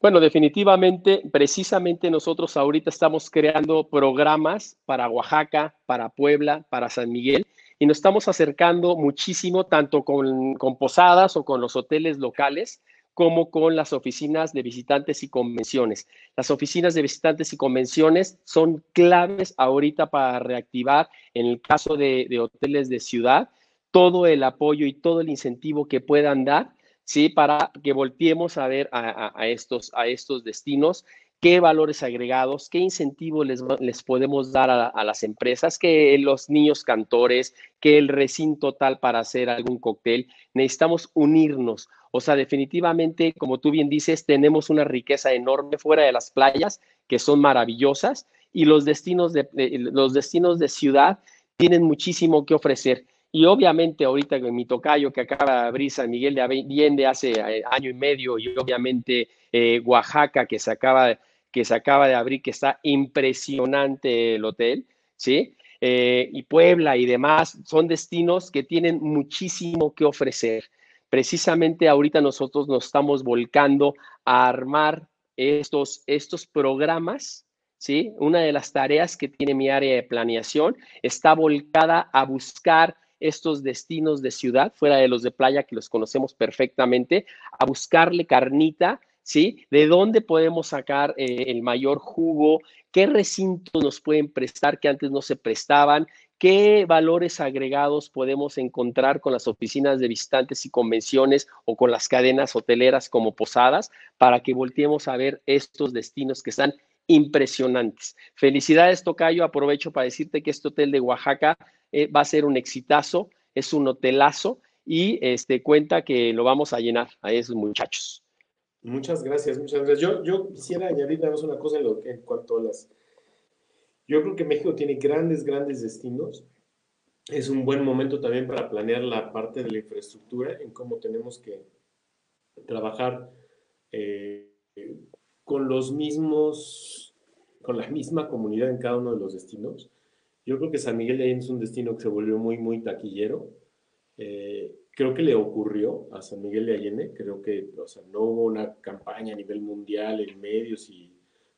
Bueno, definitivamente, precisamente nosotros ahorita estamos creando programas para Oaxaca, para Puebla, para San Miguel, y nos estamos acercando muchísimo tanto con, posadas o con los hoteles locales como con las oficinas de visitantes y convenciones. Las oficinas de visitantes y convenciones son claves ahorita para reactivar, en el caso de, hoteles de ciudad, todo el apoyo y todo el incentivo que puedan dar, ¿sí? Para que volteemos a ver a, estos, a estos destinos qué valores agregados, qué incentivos les, les podemos dar a, las empresas, que los niños cantores, que el recinto tal para hacer algún cóctel. Necesitamos unirnos. O sea, definitivamente, como tú bien dices, tenemos una riqueza enorme fuera de las playas, que son maravillosas, y los destinos de, los destinos de ciudad tienen muchísimo que ofrecer. Y obviamente ahorita en mi tocayo que acaba de abrir San Miguel de Allende hace eh, año y medio y obviamente eh, Oaxaca que se acaba que se acaba de abrir, que está impresionante el hotel, ¿sí? Eh, y Puebla y demás, son destinos que tienen muchísimo que ofrecer. Precisamente ahorita nosotros nos estamos volcando a armar estos, estos programas, ¿sí? Una de las tareas que tiene mi área de planeación está volcada a buscar estos destinos de ciudad, fuera de los de playa que los conocemos perfectamente, a buscarle carnita ¿sí? ¿De dónde podemos sacar eh, el mayor jugo? ¿Qué recintos nos pueden prestar que antes no se prestaban? ¿Qué valores agregados podemos encontrar con las oficinas de visitantes y convenciones o con las cadenas hoteleras como Posadas para que volteemos a ver estos destinos que están impresionantes? Felicidades, Tocayo. Aprovecho para decirte que este hotel de Oaxaca eh, va a ser un exitazo, es un hotelazo y este, cuenta que lo vamos a llenar a esos muchachos. Muchas gracias, muchas gracias. Yo, quisiera añadir nada más una cosa en, lo en cuanto a las... Yo creo que México tiene grandes, grandes destinos. Es un buen momento también para planear la parte de la infraestructura, en cómo tenemos que trabajar eh, con los mismos, con la misma comunidad en cada uno de los destinos. Yo creo que San Miguel de Allende es un destino que se volvió muy, muy taquillero. Eh, creo que le ocurrió a San Miguel de Allende, creo que o sea, no hubo una campaña a nivel mundial en medios y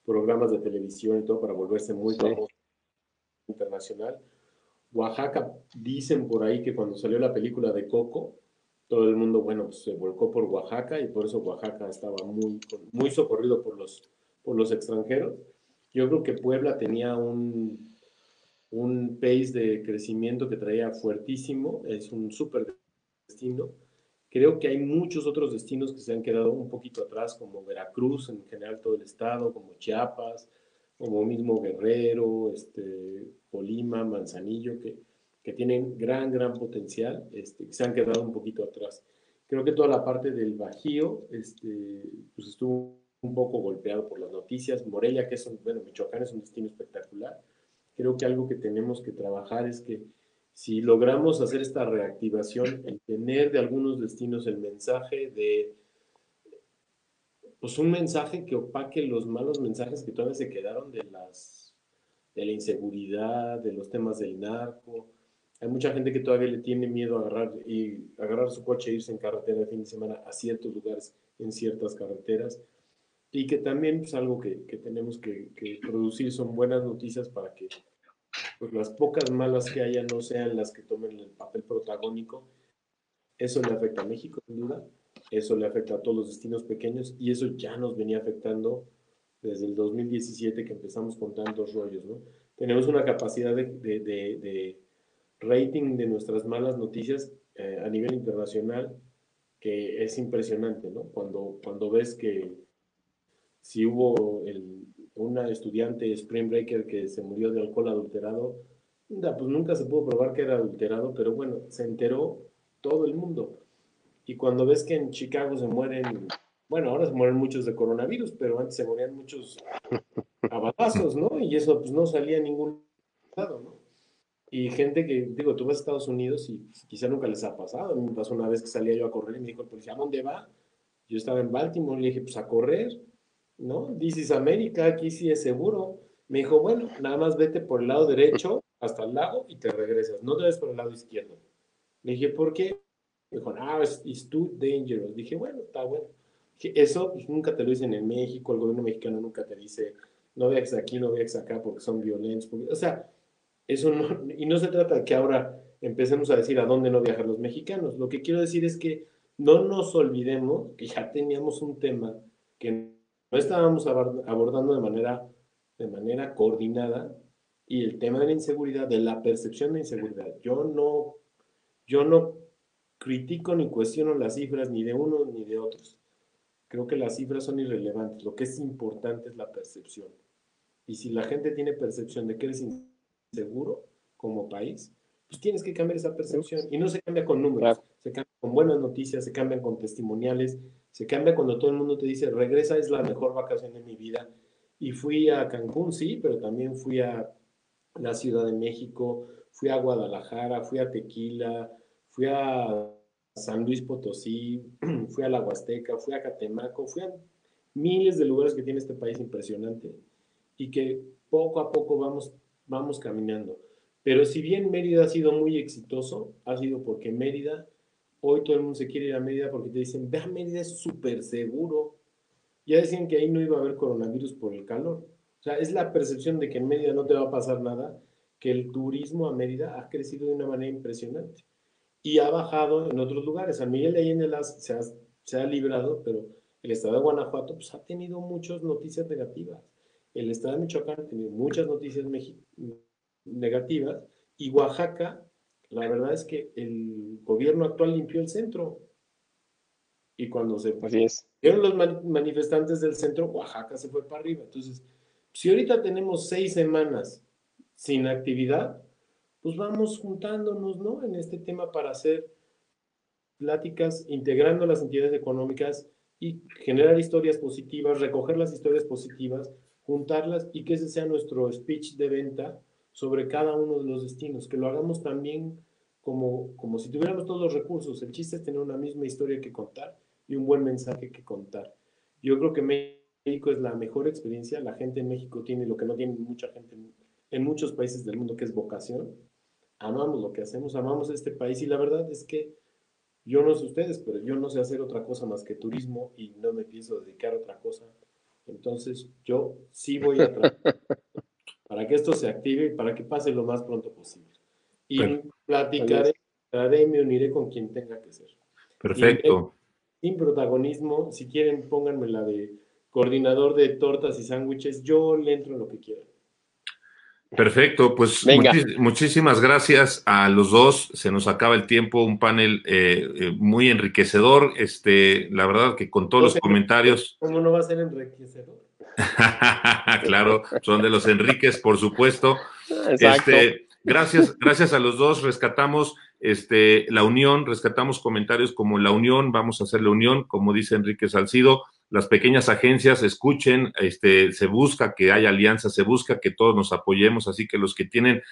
programas de televisión y todo para volverse muy famoso internacional. Oaxaca, dicen por ahí que cuando salió la película de Coco, todo el mundo, bueno, pues, se volcó por Oaxaca y por eso Oaxaca estaba muy, muy socorrido por los, por los extranjeros. Yo creo que Puebla tenía un, un pace de crecimiento que traía fuertísimo, es un súper destino. Creo que hay muchos otros destinos que se han quedado un poquito atrás, como Veracruz, en general todo el estado, como Chiapas, como mismo Guerrero, este, Colima, Manzanillo, que, tienen gran, gran potencial, este, se han quedado un poquito atrás. Creo que toda la parte del Bajío este, pues estuvo un poco golpeado por las noticias. Morelia, que es un, bueno, Michoacán es un destino espectacular. Creo que algo que tenemos que trabajar es que si logramos hacer esta reactivación, el tener de algunos destinos el mensaje de, pues un mensaje que opaque los malos mensajes que todavía se quedaron de las, de la inseguridad, de los temas del narco. Hay mucha gente que todavía le tiene miedo a agarrar, y agarrar su coche e irse en carretera de fin de semana a ciertos lugares, en ciertas carreteras. Y que también, pues algo que, que tenemos que, producir son buenas noticias para que pues las pocas malas que haya no sean las que tomen el papel protagónico. Eso le afecta a México, sin duda. Eso le afecta a todos los destinos pequeños y eso ya nos venía afectando desde el 2017 que empezamos con tantos rollos, ¿no? Tenemos una capacidad de, rating de nuestras malas noticias eh, a nivel internacional que es impresionante, ¿no? Cuando, cuando ves que si hubo el, una estudiante Spring Breaker que se murió de alcohol adulterado, pues nunca se pudo probar que era adulterado, pero bueno, se enteró todo el mundo. Y cuando ves que en Chicago se mueren, bueno, ahora se mueren muchos de coronavirus, pero antes se morían muchos (laughs) a ¿no? Y eso pues no salía a ningún lado, ¿no? Y gente que, digo, tú vas a Estados Unidos y quizá nunca les ha pasado. Me pasó una vez que salía yo a correr y me dijo el policía, ¿a dónde va? Yo estaba en Baltimore le dije, pues a correr, ¿no? This is America, aquí sí es seguro. Me dijo, bueno, nada más vete por el lado derecho hasta el lago y te regresas. No te ves por el lado izquierdo. Le dije, ¿por qué? Me dijo, ah, it's, too dangerous. Dije, bueno, está bueno. eso pues, nunca te lo dicen en México, el gobierno mexicano nunca te dice, no viajes aquí, no viajes acá porque son violentos. o sea, eso no, y no se trata de que ahora empecemos a decir a dónde no viajar los mexicanos. Lo que quiero decir es que no nos olvidemos que ya teníamos un tema que no estábamos abordando de manera, de manera coordinada y el tema de la inseguridad, de la percepción de inseguridad. Yo no, yo no critico ni cuestiono las cifras ni de unos ni de otros. Creo que las cifras son irrelevantes. Lo que es importante es la percepción. Y si la gente tiene percepción de que eres inseguro como país, pues tienes que cambiar esa percepción. Y no se cambia con números, se cambia con buenas noticias, se cambian con testimoniales, se cambia cuando todo el mundo te dice, regresa, es la mejor vacación de mi vida. Y fui a Cancún, sí, pero también fui a la Ciudad de México, fui a Guadalajara, fui a Tequila, fui a San Luis Potosí, (clears throat) fui a la Huasteca, fui a Catemaco, fui a miles de lugares que tiene este país impresionante y que poco a poco vamos, vamos caminando. Pero si bien Mérida ha sido muy exitoso, ha sido porque Mérida, hoy todo el mundo se quiere ir a Mérida porque te dicen, ve a Mérida, es súper seguro. Ya decían que ahí no iba a haber coronavirus por el calor. O sea, es la percepción de que en Mérida no te va a pasar nada, que el turismo a Mérida ha crecido de una manera impresionante y ha bajado en otros lugares. San Miguel de Allende se ha, se ha librado, pero el estado de Guanajuato pues, ha tenido muchas noticias negativas. El estado de Michoacán ha tenido muchas noticias negativas y Oaxaca, la verdad es que el gobierno actual limpió el centro. Y cuando se vieron los manifestantes del centro, Oaxaca se fue para arriba. Entonces, si ahorita tenemos seis semanas sin actividad, pues vamos juntándonos, ¿no? En este tema para hacer pláticas, integrando las entidades económicas y generar historias positivas, recoger las historias positivas, juntarlas y que ese sea nuestro speech de venta sobre cada uno de los destinos, que lo hagamos también como, como si tuviéramos todos los recursos. El chiste es tener una misma historia que contar y un buen mensaje que contar. Yo creo que México es la mejor experiencia. La gente en México tiene lo que no tiene mucha gente en, muchos países del mundo, que es vocación. Amamos lo que hacemos, amamos este país y la verdad es que yo no sé ustedes, pero yo no sé hacer otra cosa más que turismo y no me pienso dedicar a otra cosa. Entonces yo sí voy a trabajar (laughs) para que esto se active y para que pase lo más pronto posible. Y platicaré, me uniré con quien tenga que ser. Perfecto. sin protagonismo, si quieren pónganme la de coordinador de tortas y sándwiches, yo le entro en lo que quieran. Perfecto, pues muchísimas gracias a los dos. Se nos acaba el tiempo, un panel eh, eh, muy enriquecedor. Este, la verdad que con todos los comentarios. (laughs) ¿Cómo no va a ser enriquecedor? (laughs) claro, son de los Enriques, por supuesto. Este, gracias, gracias a los dos. Rescatamos este, la unión, rescatamos comentarios como la unión, vamos a hacer la unión, como dice Enrique Salcido las pequeñas agencias escuchen, este, se busca que haya alianzas, se busca que todos nos apoyemos, así que los que tienen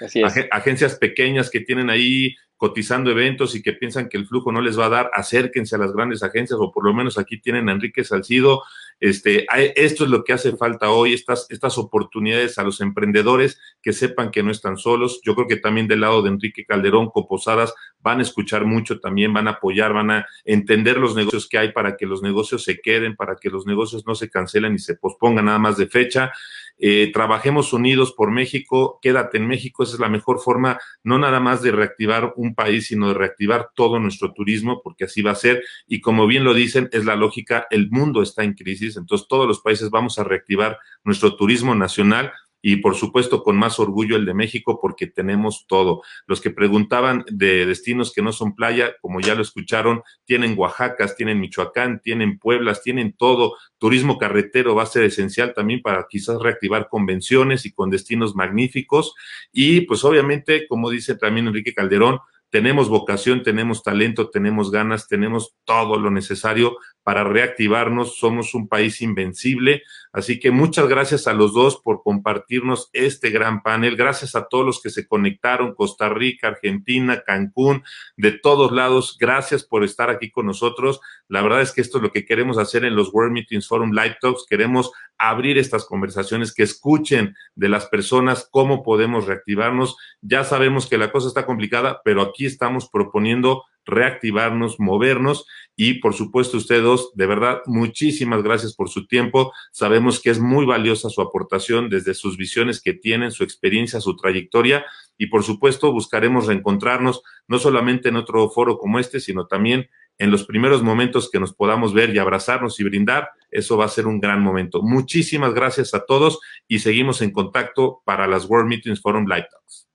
agencias pequeñas que tienen ahí cotizando eventos y que piensan que el flujo no les va a dar, acérquense a las grandes agencias o por lo menos aquí tienen a Enrique Salcido. Este, esto es lo que hace falta hoy, estas, estas oportunidades a los emprendedores que sepan que no están solos. Yo creo que también del lado de Enrique Calderón, Coposadas, van a escuchar mucho también, van a apoyar, van a entender los negocios que hay para que los negocios se queden, para que los negocios no se cancelen y se pospongan nada más de fecha. Eh, trabajemos unidos por México, quédate en México, esa es la mejor forma, no nada más de reactivar un país, sino de reactivar todo nuestro turismo, porque así va a ser. Y como bien lo dicen, es la lógica, el mundo está en crisis, entonces todos los países vamos a reactivar nuestro turismo nacional y por supuesto con más orgullo el de México porque tenemos todo. Los que preguntaban de destinos que no son playa, como ya lo escucharon, tienen Oaxacas, tienen Michoacán, tienen Pueblas, tienen todo. Turismo carretero va a ser esencial también para quizás reactivar convenciones y con destinos magníficos. Y pues obviamente, como dice también Enrique Calderón, tenemos vocación, tenemos talento, tenemos ganas, tenemos todo lo necesario para reactivarnos. Somos un país invencible. Así que muchas gracias a los dos por compartirnos este gran panel. Gracias a todos los que se conectaron, Costa Rica, Argentina, Cancún, de todos lados. Gracias por estar aquí con nosotros. La verdad es que esto es lo que queremos hacer en los World Meetings Forum Live Talks. Queremos abrir estas conversaciones, que escuchen de las personas cómo podemos reactivarnos. Ya sabemos que la cosa está complicada, pero aquí estamos proponiendo reactivarnos, movernos y por supuesto ustedes dos, de verdad, muchísimas gracias por su tiempo. Sabemos que es muy valiosa su aportación desde sus visiones que tienen, su experiencia, su trayectoria y por supuesto buscaremos reencontrarnos no solamente en otro foro como este, sino también en los primeros momentos que nos podamos ver y abrazarnos y brindar, eso va a ser un gran momento. Muchísimas gracias a todos y seguimos en contacto para las World Meetings Forum Live Talks.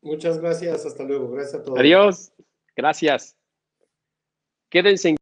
Muchas gracias, hasta luego. Gracias a todos. Adiós. Gracias. Quédense en